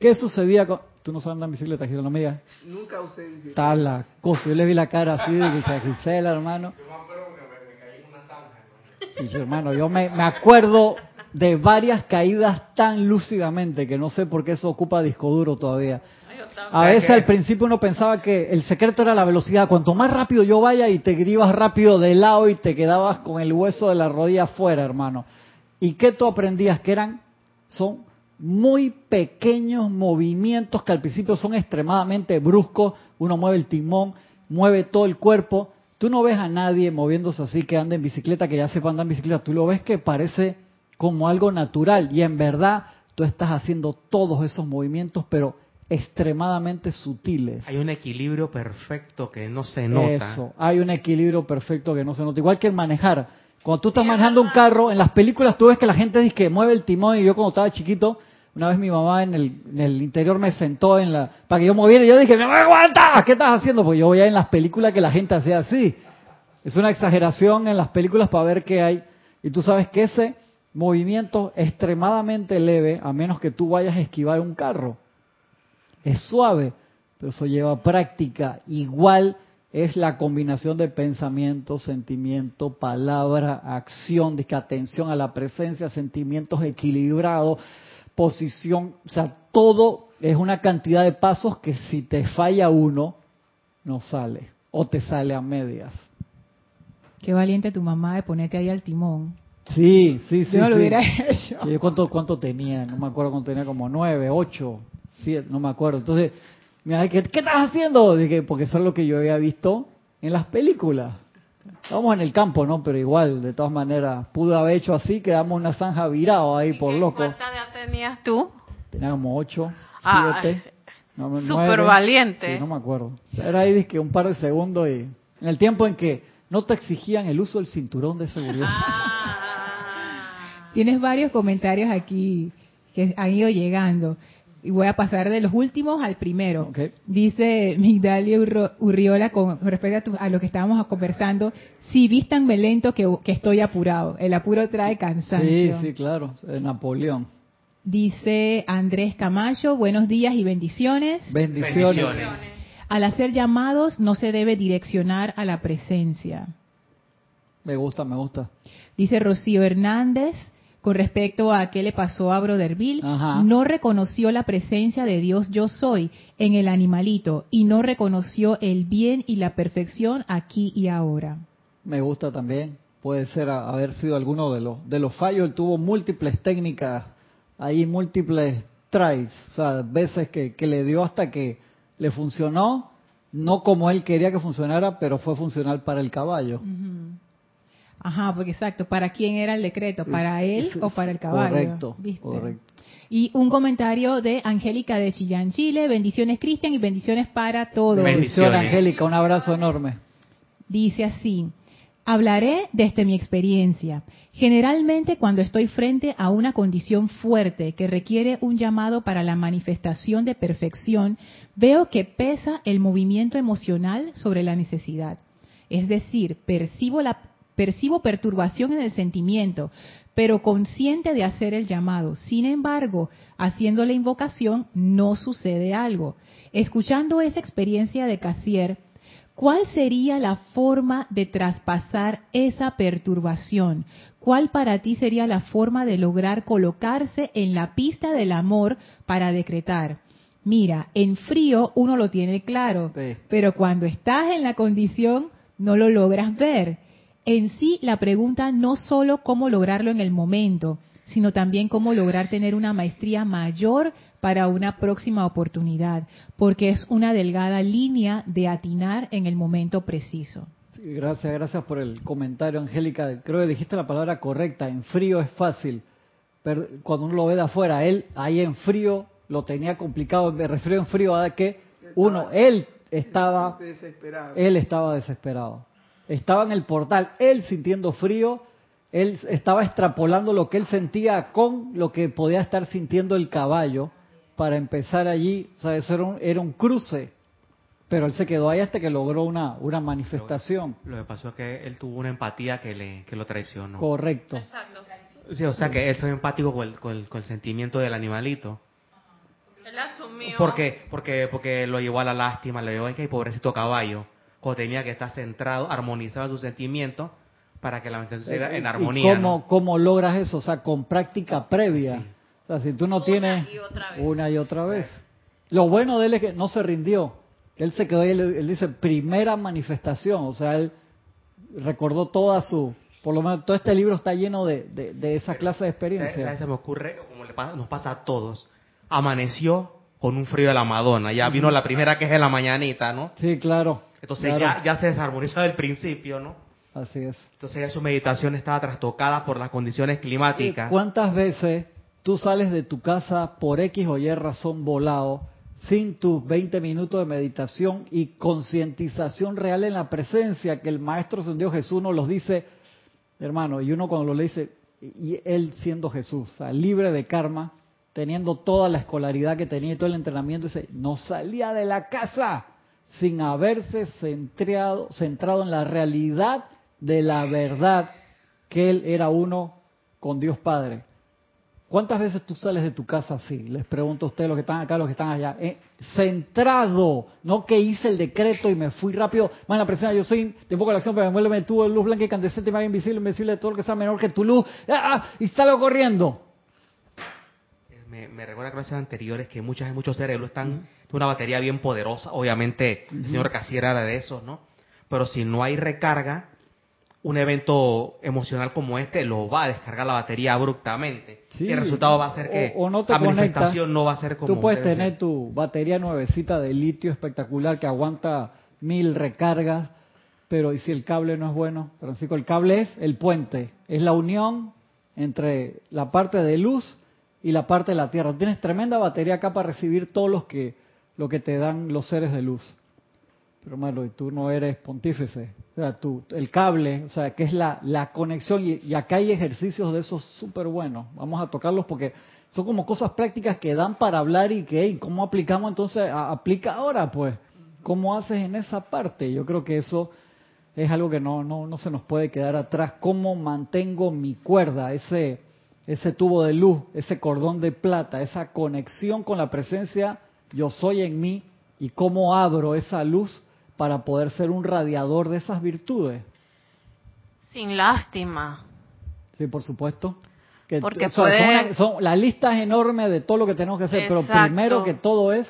[SPEAKER 1] ¿Qué sucedía con... Tú no sabes andar en bicicleta, Gisela, no me digas.
[SPEAKER 4] Nunca usé bicicleta.
[SPEAKER 1] Está la cosa. Yo le vi la cara así de Gisela, hermano. Yo me acuerdo que me, caí en una zanja, Sí, hermano. Yo me, me acuerdo de varias caídas tan lúcidamente que no sé por qué eso ocupa disco duro todavía. A veces al principio uno pensaba que el secreto era la velocidad. Cuanto más rápido yo vaya y te gribas rápido de lado y te quedabas con el hueso de la rodilla afuera, hermano. ¿Y qué tú aprendías? Que eran, son muy pequeños movimientos que al principio son extremadamente bruscos. Uno mueve el timón, mueve todo el cuerpo. Tú no ves a nadie moviéndose así que anda en bicicleta, que ya sepa andar en bicicleta. Tú lo ves que parece como algo natural. Y en verdad tú estás haciendo todos esos movimientos, pero extremadamente sutiles.
[SPEAKER 2] Hay un equilibrio perfecto que no se nota.
[SPEAKER 1] Eso, hay un equilibrio perfecto que no se nota. Igual que en manejar cuando tú estás manejando un carro, en las películas tú ves que la gente dice que mueve el timón y yo cuando estaba chiquito, una vez mi mamá en el, interior me sentó en la para que yo moviera y yo dije, ¡me aguanta! ¿Qué estás haciendo? Porque yo veía en las películas que la gente hacía así. Es una exageración en las películas para ver qué hay. Y tú sabes que ese movimiento extremadamente leve, a menos que tú vayas a esquivar un carro. Es suave, pero eso lleva práctica. Igual es la combinación de pensamiento, sentimiento, palabra, acción, de atención a la presencia, sentimientos equilibrados, posición, o sea, todo es una cantidad de pasos que si te falla uno, no sale, o te sale a medias.
[SPEAKER 5] Qué valiente tu mamá de ponerte ahí al timón.
[SPEAKER 1] Sí, sí, sí.
[SPEAKER 5] Yo no lo hubiera hecho.
[SPEAKER 1] ¿cuánto, ¿Cuánto tenía? No me acuerdo cuánto tenía, como nueve, ocho, siete, no me acuerdo. Entonces, mira, ¿qué, ¿qué estás haciendo? Dije, porque eso es lo que yo había visto en las películas. Estábamos en el campo, ¿no? Pero igual, de todas maneras, pude haber hecho así, quedamos una zanja virado ahí por loco.
[SPEAKER 3] ¿Cuánta edad tenías tú?
[SPEAKER 1] Tenía como ocho,
[SPEAKER 3] Ah,
[SPEAKER 1] siete. no,
[SPEAKER 3] súper valiente.
[SPEAKER 1] Sí, no me acuerdo. Era ahí dizque un par de segundos y en el tiempo en que no te exigían el uso del cinturón de seguridad.
[SPEAKER 3] Ah.
[SPEAKER 5] Tienes varios comentarios aquí que han ido llegando. Y voy a pasar de los últimos al primero. Dice Migdalia Urriola con respecto a, tu- a lo que estábamos conversando. Si vístanme lento que, que estoy apurado. El apuro trae
[SPEAKER 1] Sí,
[SPEAKER 5] cansancio.
[SPEAKER 1] sí, claro. eh, Napoleón.
[SPEAKER 5] Dice Andrés Camacho, buenos días y bendiciones.
[SPEAKER 1] Bendiciones.
[SPEAKER 5] Al hacer llamados no se debe direccionar a la presencia.
[SPEAKER 1] Me gusta, me gusta.
[SPEAKER 5] Dice Rocío Hernández, con respecto a qué le pasó a Broderville,
[SPEAKER 1] Ajá.
[SPEAKER 5] no reconoció la presencia de Dios yo soy en el animalito y no reconoció el bien y la perfección aquí y ahora.
[SPEAKER 1] Me gusta también. Puede ser a- haber sido alguno de los de los fallos. Él tuvo múltiples técnicas, ahí múltiples tries, o sea, veces que, que le dio hasta que le funcionó, no como él quería que funcionara, pero fue funcional para el caballo.
[SPEAKER 5] Ajá, porque exacto, ¿para quién era el decreto? ¿Para él
[SPEAKER 1] Es-
[SPEAKER 5] o para el caballo?
[SPEAKER 1] Correcto,
[SPEAKER 5] ¿Viste?
[SPEAKER 1] correcto.
[SPEAKER 5] Y un comentario de Angélica de Chillán, Chile. Bendiciones, Cristian, y bendiciones para todos.
[SPEAKER 2] Bendiciones.
[SPEAKER 1] Bendiciones, Angélica, un abrazo enorme.
[SPEAKER 5] Dice así, hablaré desde mi experiencia. Generalmente cuando estoy frente a una condición fuerte que requiere un llamado para la manifestación de perfección, veo que pesa el movimiento emocional sobre la necesidad. Es decir, percibo, la, percibo perturbación en el sentimiento, pero consciente de hacer el llamado. Sin embargo, haciendo la invocación no sucede algo. Escuchando esa experiencia de Casier, ¿Cuál sería la forma de traspasar esa perturbación? ¿Cuál para ti sería la forma de lograr colocarse en la pista del amor para decretar? Mira, en frío uno lo tiene claro,
[SPEAKER 1] Sí.
[SPEAKER 5] pero cuando estás en la condición no lo logras ver. En sí, la pregunta no solo cómo lograrlo en el momento, sino también cómo lograr tener una maestría mayor para una próxima oportunidad, porque es una delgada línea de atinar en el momento preciso.
[SPEAKER 1] Sí, gracias, gracias por el comentario, Angélica. Creo que dijiste la palabra correcta. En frío es fácil. Pero cuando uno lo ve de afuera, él ahí en frío lo tenía complicado. Me refiero en frío a que uno, él estaba, él estaba desesperado. Estaba en el portal, él sintiendo frío, él estaba extrapolando lo que él sentía con lo que podía estar sintiendo el caballo para empezar allí. O sea, eso era un, era un cruce. Pero él se quedó ahí hasta que logró una, una manifestación.
[SPEAKER 2] Lo que pasó es que él tuvo una empatía que, le, que lo traicionó.
[SPEAKER 1] Correcto.
[SPEAKER 3] Exacto.
[SPEAKER 2] Sí, o sea que él fue empático con el, con el, con el sentimiento del animalito.
[SPEAKER 3] Él asumió.
[SPEAKER 2] Porque, porque, porque lo llevó a la lástima, lo llevó a que pobrecito caballo, cuando tenía que estar centrado, armonizaba sus sentimientos para que la mente estuviera en
[SPEAKER 1] ¿Y
[SPEAKER 2] armonía.
[SPEAKER 1] cómo,
[SPEAKER 2] ¿no?
[SPEAKER 1] cómo logras eso? O sea, con práctica previa.
[SPEAKER 2] Sí.
[SPEAKER 1] O sea, si tú no
[SPEAKER 3] Una
[SPEAKER 1] tienes
[SPEAKER 3] y
[SPEAKER 1] una y otra vez. Lo bueno de él es que no se rindió. Él se quedó ahí, él, él dice primera manifestación. O sea, él recordó toda su, por lo menos todo este libro está lleno de, de, de esa clase de
[SPEAKER 2] ¿Sabes- sabes?
[SPEAKER 1] experiencia.
[SPEAKER 2] Se me ocurre, como le pasa- nos pasa a todos, amaneció con un frío de la Madonna, ya vino la primera que es de la mañanita, ¿no?
[SPEAKER 1] Sí, claro.
[SPEAKER 2] Entonces
[SPEAKER 1] claro.
[SPEAKER 2] ya, ya se desarmonizó del principio, ¿no?
[SPEAKER 1] Así es.
[SPEAKER 2] Entonces ya su meditación estaba trastocada por las condiciones climáticas.
[SPEAKER 1] ¿Cuántas veces tú sales de tu casa por X o Y razón volado, sin tus 20 minutos de meditación y concientización real en la presencia que el Maestro Ascendido Jesús nos los dice, hermano, y uno cuando lo le dice, y él siendo Jesús, o sea, libre de karma, teniendo toda la escolaridad que tenía y todo el entrenamiento, dice, no salía de la casa sin haberse centrado, centrado en la realidad de la verdad que él era uno con Dios Padre. ¿Cuántas veces tú sales de tu casa así? Les pregunto a ustedes, los que están acá, los que están allá. Eh, centrado, no que hice el decreto y me fui rápido. Más la presencia, yo soy de poco la acción, pero me mueve tuvo luz blanca y candescente, más invisible, invisible, todo lo que sea menor que tu luz. ¡Ah! ah y salgo corriendo.
[SPEAKER 2] Me, me recuerda clases anteriores que muchas, muchos cerebros están de una batería bien poderosa. Obviamente, el señor Casiera era de esos, ¿no? Pero si no hay recarga, un evento emocional como este lo va a descargar la batería abruptamente. y el resultado va a ser que la manifestación no va a ser como.
[SPEAKER 1] Tú puedes tener tu batería nuevecita de litio espectacular que aguanta mil recargas, pero ¿y si el cable no es bueno? Francisco, el cable es el puente, es la unión entre la parte de luz y la parte de la tierra. Tienes tremenda batería acá para recibir todos los que lo que te dan los seres de luz. Pero malo, y tú no eres pontífice. O sea, tú, el cable, o sea, que es la, la conexión, y, acá hay ejercicios de esos súper buenos. Vamos a tocarlos porque son como cosas prácticas que dan para hablar y que, ¿cómo aplicamos entonces? aplica ahora, pues. ¿Cómo haces en esa parte? Yo creo que eso es algo que no, no, no se nos puede quedar atrás. ¿Cómo mantengo mi cuerda, ese, ese tubo de luz, ese cordón de plata, esa conexión con la presencia yo soy en mí y cómo abro esa luz para poder ser un radiador de esas virtudes.
[SPEAKER 3] Sin lástima.
[SPEAKER 1] Sí, por supuesto. Porque son, la lista es enorme de todo lo que tenemos que hacer, pero primero que todo es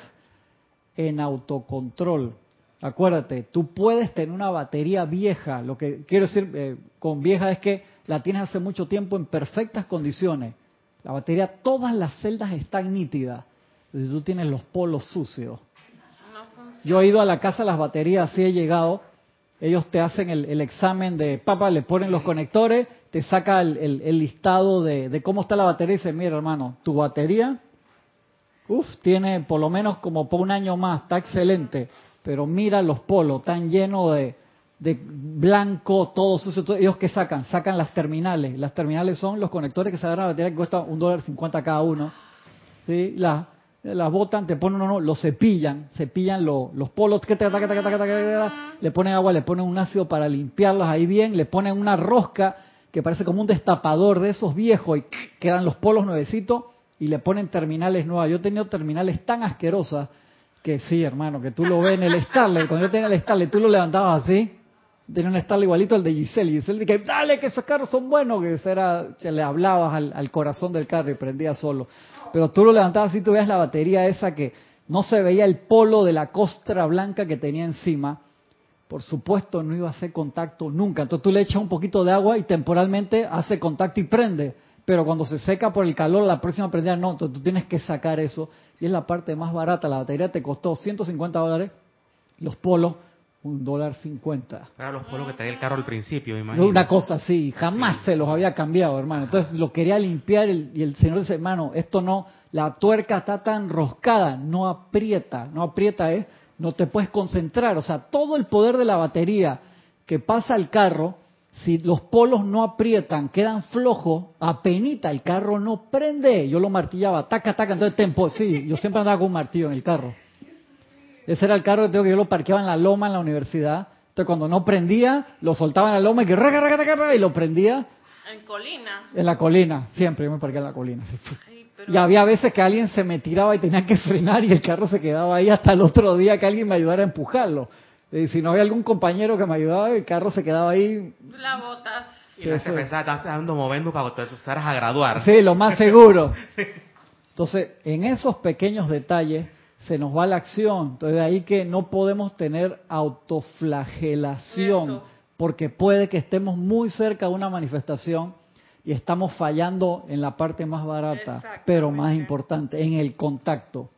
[SPEAKER 1] en autocontrol. Acuérdate, tú puedes tener una batería vieja. Lo que quiero decir eh, con vieja es que la tienes hace mucho tiempo en perfectas condiciones. La batería, todas las celdas están nítidas. Tú tienes los polos sucios, yo he ido a la casa de las baterías, así he llegado. Ellos te hacen el, examen de, papá, le ponen los conectores, te saca el, listado de, cómo está la batería y dice, mira hermano, tu batería, uff, tiene por lo menos como por un año más, está excelente, pero mira los polos, están llenos de, de blanco, todo sucio. ellos que sacan, sacan las terminales. Las terminales son los conectores que se agarran a la batería que cuesta un dólar cincuenta cada uno. ¿sí? La, las botan, te ponen uno, lo cepillan, cepillan los polos, le ponen agua, le ponen un ácido para limpiarlos ahí bien, le ponen una rosca que parece como un destapador de esos viejos y quedan los polos nuevecitos y le ponen terminales nuevas. Yo he tenido terminales tan asquerosas que sí, hermano, que tú lo ves en el Starlet, cuando yo tenía el Starlet, tú lo levantabas así, tenía un igualito al de Giselle, Giselle dije, dale que esos carros son buenos, que, era, que le hablabas al, al corazón del carro y prendía solo. Pero tú lo levantabas y tú veías la batería esa que no se veía el polo de la costra blanca que tenía encima. Por supuesto, no iba a hacer contacto nunca. Entonces tú le echas un poquito de agua y temporalmente hace contacto y prende. Pero cuando se seca por el calor, la próxima prendida no. Entonces tú tienes que sacar eso. Y es la parte más barata. La batería te costó 150 dólares. Los polos un dólar cincuenta.
[SPEAKER 2] Era los polos que tenía el carro al principio, imagino.
[SPEAKER 1] Una cosa así, jamás se los había cambiado, hermano. Entonces lo quería limpiar y el señor dice, hermano, esto no, la tuerca está tan roscada, no aprieta, no aprieta es, no te puedes concentrar. O sea, todo el poder de la batería que pasa al carro, si los polos no aprietan, quedan flojos, apenita, el carro no prende. Yo lo martillaba, taca, taca, entonces tempo, sí, yo siempre andaba con un martillo en el carro. Ese era el carro que tengo que yo lo parqueaba en la loma en la universidad. Entonces cuando no prendía, lo soltaba en la loma y que raga, raga, raga, y lo prendía.
[SPEAKER 3] En colina.
[SPEAKER 1] En la colina, siempre yo me parqué en la colina. Y había veces que alguien se me tiraba y tenía que frenar y el carro se quedaba ahí hasta el otro día que alguien me ayudara a empujarlo. Y si no había algún compañero que me ayudaba, el carro se quedaba ahí.
[SPEAKER 3] La botas.
[SPEAKER 2] Y la pensaba, estás dando moviendo para que te a graduar.
[SPEAKER 1] Sí, lo más seguro. Entonces, en esos pequeños detalles se nos va la acción. Entonces de ahí que no podemos tener autoflagelación, porque puede que estemos muy cerca de una manifestación y estamos fallando en la parte más barata, pero más importante, en el contacto.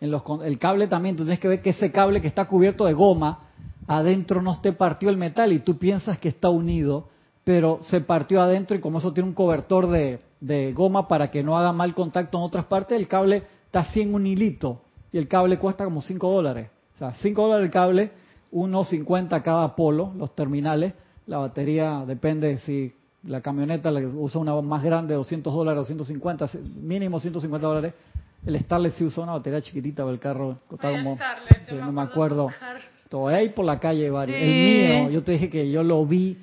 [SPEAKER 1] En los, el cable también, tú tienes que ver que ese cable que está cubierto de goma, adentro no esté partió el metal y tú piensas que está unido, pero se partió adentro y como eso tiene un cobertor de, de goma para que no haga mal contacto en otras partes, el cable está así en un hilito y el cable cuesta como 5 dólares. O sea, 5 dólares el cable, 1.50 cada polo, los terminales. La batería depende si la camioneta usa una más grande, 200 dólares, 250, mínimo 150 dólares. El Starlet sí usa una batería chiquitita para el carro, como, no me acuerdo. Todavía hay por la calle varios. El mío, yo te dije que yo lo vi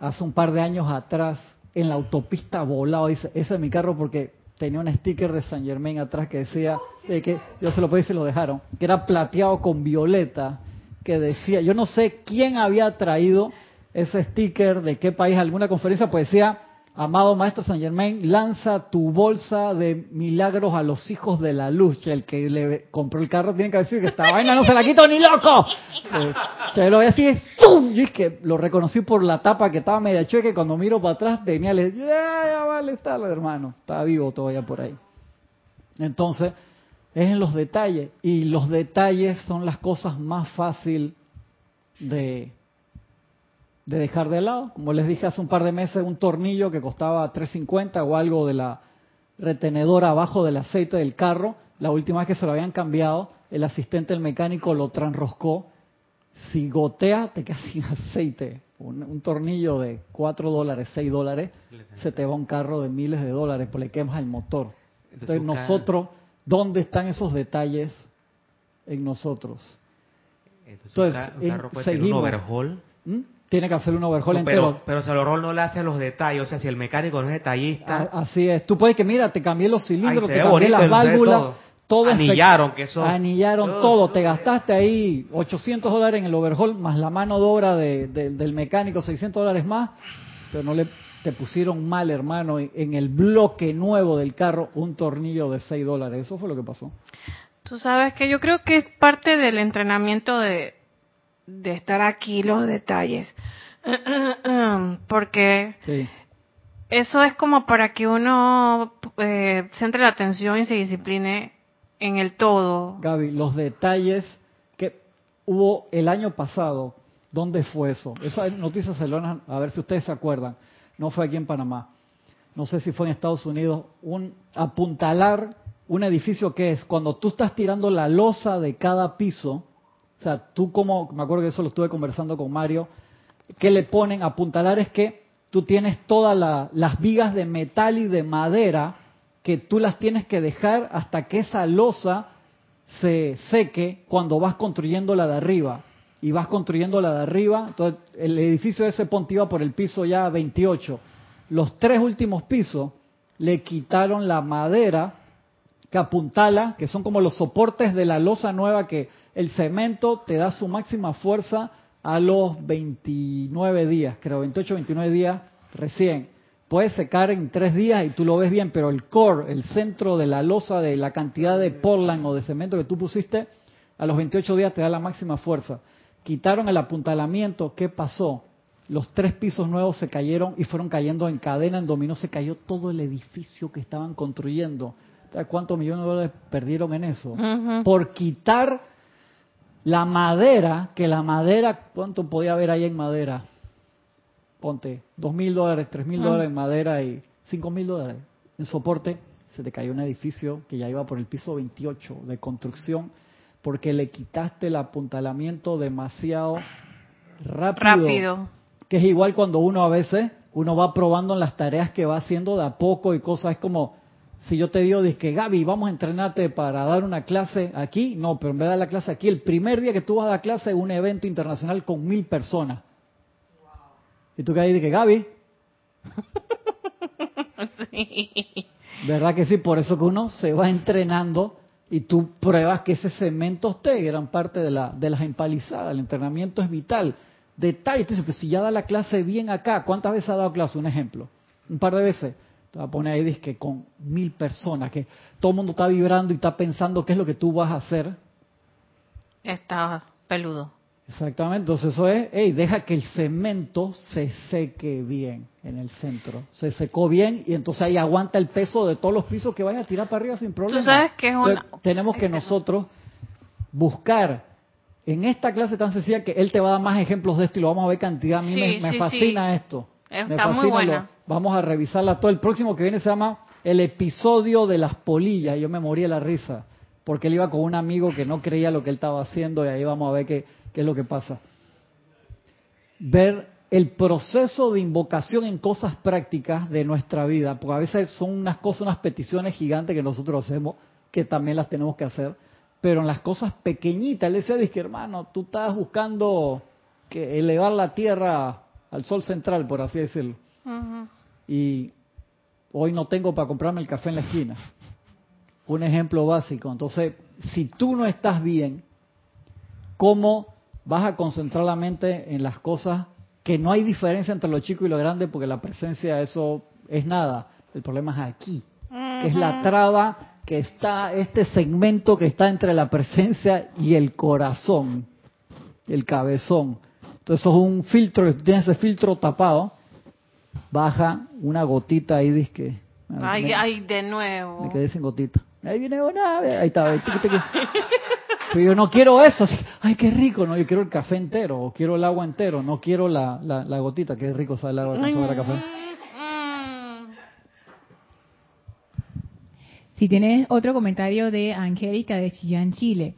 [SPEAKER 1] hace un par de años atrás en la autopista volado. Dice, ese es mi carro porque tenía un sticker de San Germain atrás que decía, de que yo se lo pedí y se lo dejaron, que era plateado con violeta, que decía, yo no sé quién había traído ese sticker, de qué país, alguna conferencia, pues decía, amado Maestro San Germain, lanza tu bolsa de milagros a los hijos de la luz. El que le compró el carro tiene que decir que esta vaina no se la quito ni loco. Eh, lo así, ¡zum! Yo es que lo reconocí por la tapa que estaba media chueca cuando miro para atrás tenía, le ya, ya vale, está hermano, está vivo todavía por ahí. Entonces, es en los detalles. Y los detalles son las cosas más fáciles de, de dejar de lado. Como les dije hace un par de meses, un tornillo que costaba 3.50 o algo de la retenedora abajo del aceite del carro. La última vez que se lo habían cambiado, el asistente del mecánico lo transroscó. Si gotea, te quedas sin aceite. Un, tornillo de 4 dólares, 6 dólares, se te va un carro de miles de dólares, porque le quemas el motor. Entonces, nosotros, ¿dónde están esos detalles en nosotros?
[SPEAKER 2] Entonces, un carro seguimos. un overhaul.
[SPEAKER 1] ¿Mm? Tiene que hacer un overhaul entero.
[SPEAKER 2] Pero, si el overhaul no le hace los detalles, o sea, si el mecánico no es detallista.
[SPEAKER 1] así es. Tú puedes que, mira, te cambié los cilindros, te cambié las válvulas, todo.
[SPEAKER 2] anillaron, que eso.
[SPEAKER 1] Anillaron todo. Te gastaste ahí 800 dólares en el overhaul, más la mano de obra del mecánico, 600 dólares más, pero no le te pusieron mal, hermano, en el bloque nuevo del carro un tornillo de 6 dólares. Eso fue lo que pasó.
[SPEAKER 3] Tú sabes que yo creo que es parte del entrenamiento de, de estar aquí los detalles. Porque eso es como para que uno eh, centre la atención y se discipline en el todo.
[SPEAKER 1] Gaby, los detalles que hubo el año pasado, ¿dónde fue eso? Esa noticia se lo a ver si ustedes se acuerdan. No fue aquí en Panamá. No sé si fue en Estados Unidos. Un apuntalar un edificio que es cuando tú estás tirando la losa de cada piso o sea, tú como, me acuerdo que eso lo estuve conversando con Mario, que le ponen apuntalar es que tú tienes todas las vigas de metal y de madera que tú las tienes que dejar hasta que esa losa se seque cuando vas construyendo la de arriba. Y vas construyendo la de arriba, entonces el edificio ese ponte iba por el piso ya 28. Los tres últimos pisos le quitaron la madera que apuntala, que son como los soportes de la losa nueva que el cemento te da su máxima fuerza a los 29 días, creo, 28, 29 días recién. Puede secar en tres días y tú lo ves bien, pero el core, el centro de la losa de la cantidad de Portland o de cemento que tú pusiste, a los 28 días te da la máxima fuerza. Quitaron el apuntalamiento, ¿qué pasó? Los tres pisos nuevos se cayeron y fueron cayendo en cadena, en dominó, se cayó todo el edificio que estaban construyendo. ¿Cuántos millones de dólares perdieron en eso? Por quitar la madera, que la madera, ¿cuánto podía haber ahí en madera? Ponte, dos mil dólares, tres mil dólares en madera y cinco mil dólares en soporte. Se te cayó un edificio que ya iba por el piso 28 de construcción porque le quitaste el apuntalamiento demasiado rápido. Rápido. Que es igual cuando uno a veces, uno va probando en las tareas que va haciendo de a poco y cosas. Es como, si yo te digo, que Gaby, vamos a entrenarte para dar una clase aquí, no, pero en vez de dar la clase aquí, el primer día que tú vas a dar clase es un evento internacional con mil personas. Y tú que ahí que Gaby. sí. ¿Verdad que sí? Por eso que uno se va entrenando y tú pruebas que ese cemento esté, gran parte de, la, de las empalizadas. El entrenamiento es vital. Detalle, tú dices, pues si ya da la clase bien acá, ¿cuántas veces ha dado clase? Un ejemplo. Un par de veces te va a poner ahí que con mil personas, que todo el mundo está vibrando y está pensando qué es lo que tú vas a hacer.
[SPEAKER 3] Está peludo.
[SPEAKER 1] Exactamente, entonces eso es, hey, deja que el cemento se seque bien en el centro. Se secó bien y entonces ahí aguanta el peso de todos los pisos que vayas a tirar para arriba sin problema.
[SPEAKER 3] Tú sabes que es una...
[SPEAKER 1] tenemos que nosotros buscar en esta clase tan sencilla que él te va a dar más ejemplos de esto y lo vamos a ver cantidad. A mí me, fascina esto.
[SPEAKER 3] Está muy buena.
[SPEAKER 1] vamos a revisarla todo. El próximo que viene se llama El episodio de las polillas. Yo me morí de la risa. Porque él iba con un amigo que no creía lo que él estaba haciendo y ahí vamos a ver qué, qué es lo que pasa. Ver el proceso de invocación en cosas prácticas de nuestra vida, porque a veces son unas cosas, unas peticiones gigantes que nosotros hacemos, que también las tenemos que hacer, pero en las cosas pequeñitas, él decía, dije, hermano, tú estás buscando que elevar la tierra al sol central, por así decirlo. y hoy no tengo para comprarme el café en la esquina. Un ejemplo básico. Entonces, si tú no estás bien, ¿cómo vas a concentrar la mente en las cosas que no hay diferencia entre lo chico y lo grande porque la presencia eso es nada? El problema es aquí, que es la traba que está, este segmento que está entre la presencia y el corazón, el cabezón. Entonces eso es un filtro, que tienes ese filtro tapado, baja una gotita ahí, disque.
[SPEAKER 3] Ay, ay, de nuevo.
[SPEAKER 1] Me quedé sin gotita. Ahí viene una, ahí está. Pero yo no quiero eso, así, ay, qué rico, no, yo quiero el café entero, o quiero el agua entero, no quiero la, la, gotita, qué rico sabe el agua con sabor a café.
[SPEAKER 5] Si tienes otro comentario de Angélica de Chillán, Chile,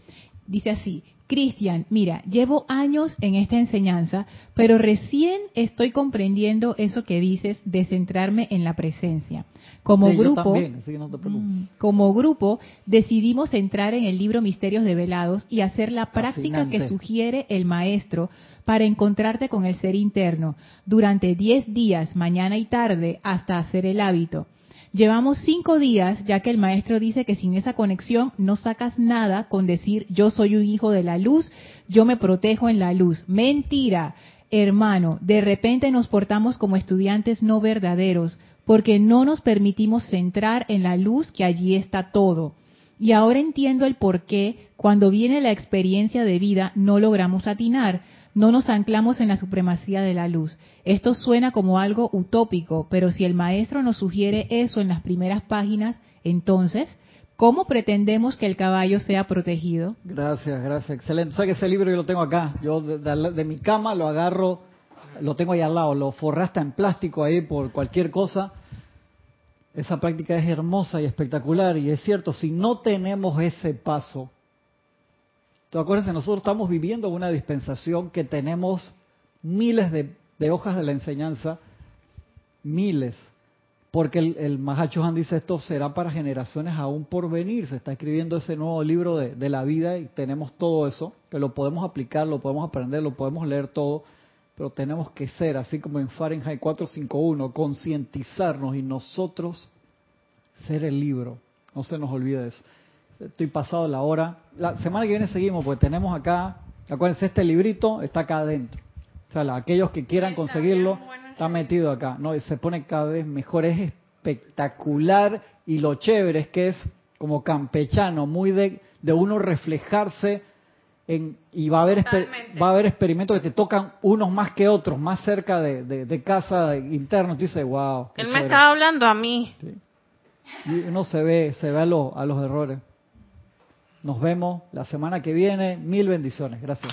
[SPEAKER 5] dice así, Cristian, mira, llevo años en esta enseñanza, pero recién estoy comprendiendo eso que dices de centrarme en la presencia. Como grupo, mm, como grupo, decidimos entrar en el libro Misterios Develados y hacer la práctica que sugiere el maestro para encontrarte con el ser interno durante 10 días, mañana y tarde, hasta hacer el hábito. Llevamos cinco días, ya que el maestro dice que sin esa conexión no sacas nada con decir yo soy un hijo de la luz, yo me protejo en la luz. Mentira, hermano, de repente nos portamos como estudiantes no verdaderos, porque no nos permitimos centrar en la luz que allí está todo. Y ahora entiendo el por qué cuando viene la experiencia de vida no logramos atinar, no nos anclamos en la supremacía de la luz. Esto suena como algo utópico, pero si el maestro nos sugiere eso en las primeras páginas, entonces, ¿cómo pretendemos que el caballo sea protegido?
[SPEAKER 1] Gracias, gracias, excelente. ¿Sabes que ese libro yo lo tengo acá? Yo de, mi cama lo agarro lo tengo ahí al lado, lo forraste en plástico ahí por cualquier cosa. Esa práctica es hermosa y espectacular y es cierto, si no tenemos ese paso, ¿te acuerdas? Nosotros estamos viviendo una dispensación que tenemos miles de, hojas de la enseñanza, miles, porque el, el Mahacho Han dice esto será para generaciones aún por venir, se está escribiendo ese nuevo libro de, de la vida y tenemos todo eso, que lo podemos aplicar, lo podemos aprender, lo podemos leer todo pero tenemos que ser, así como en Fahrenheit 451, concientizarnos y nosotros ser el libro. No se nos olvide eso. Estoy pasado la hora. La semana que viene seguimos, porque tenemos acá, acuérdense, este librito está acá adentro. O sea, aquellos que quieran conseguirlo, está metido acá. No, se pone cada vez mejor, es espectacular y lo chévere es que es como campechano, muy de, de uno reflejarse y va a haber va a haber experimentos que te tocan unos más que otros, más cerca de, casa interno. Tú dices, wow.
[SPEAKER 3] Él me estaba hablando a mí.
[SPEAKER 1] Y uno se ve, se ve a, a los errores. Nos vemos la semana que viene. Mil bendiciones. Gracias.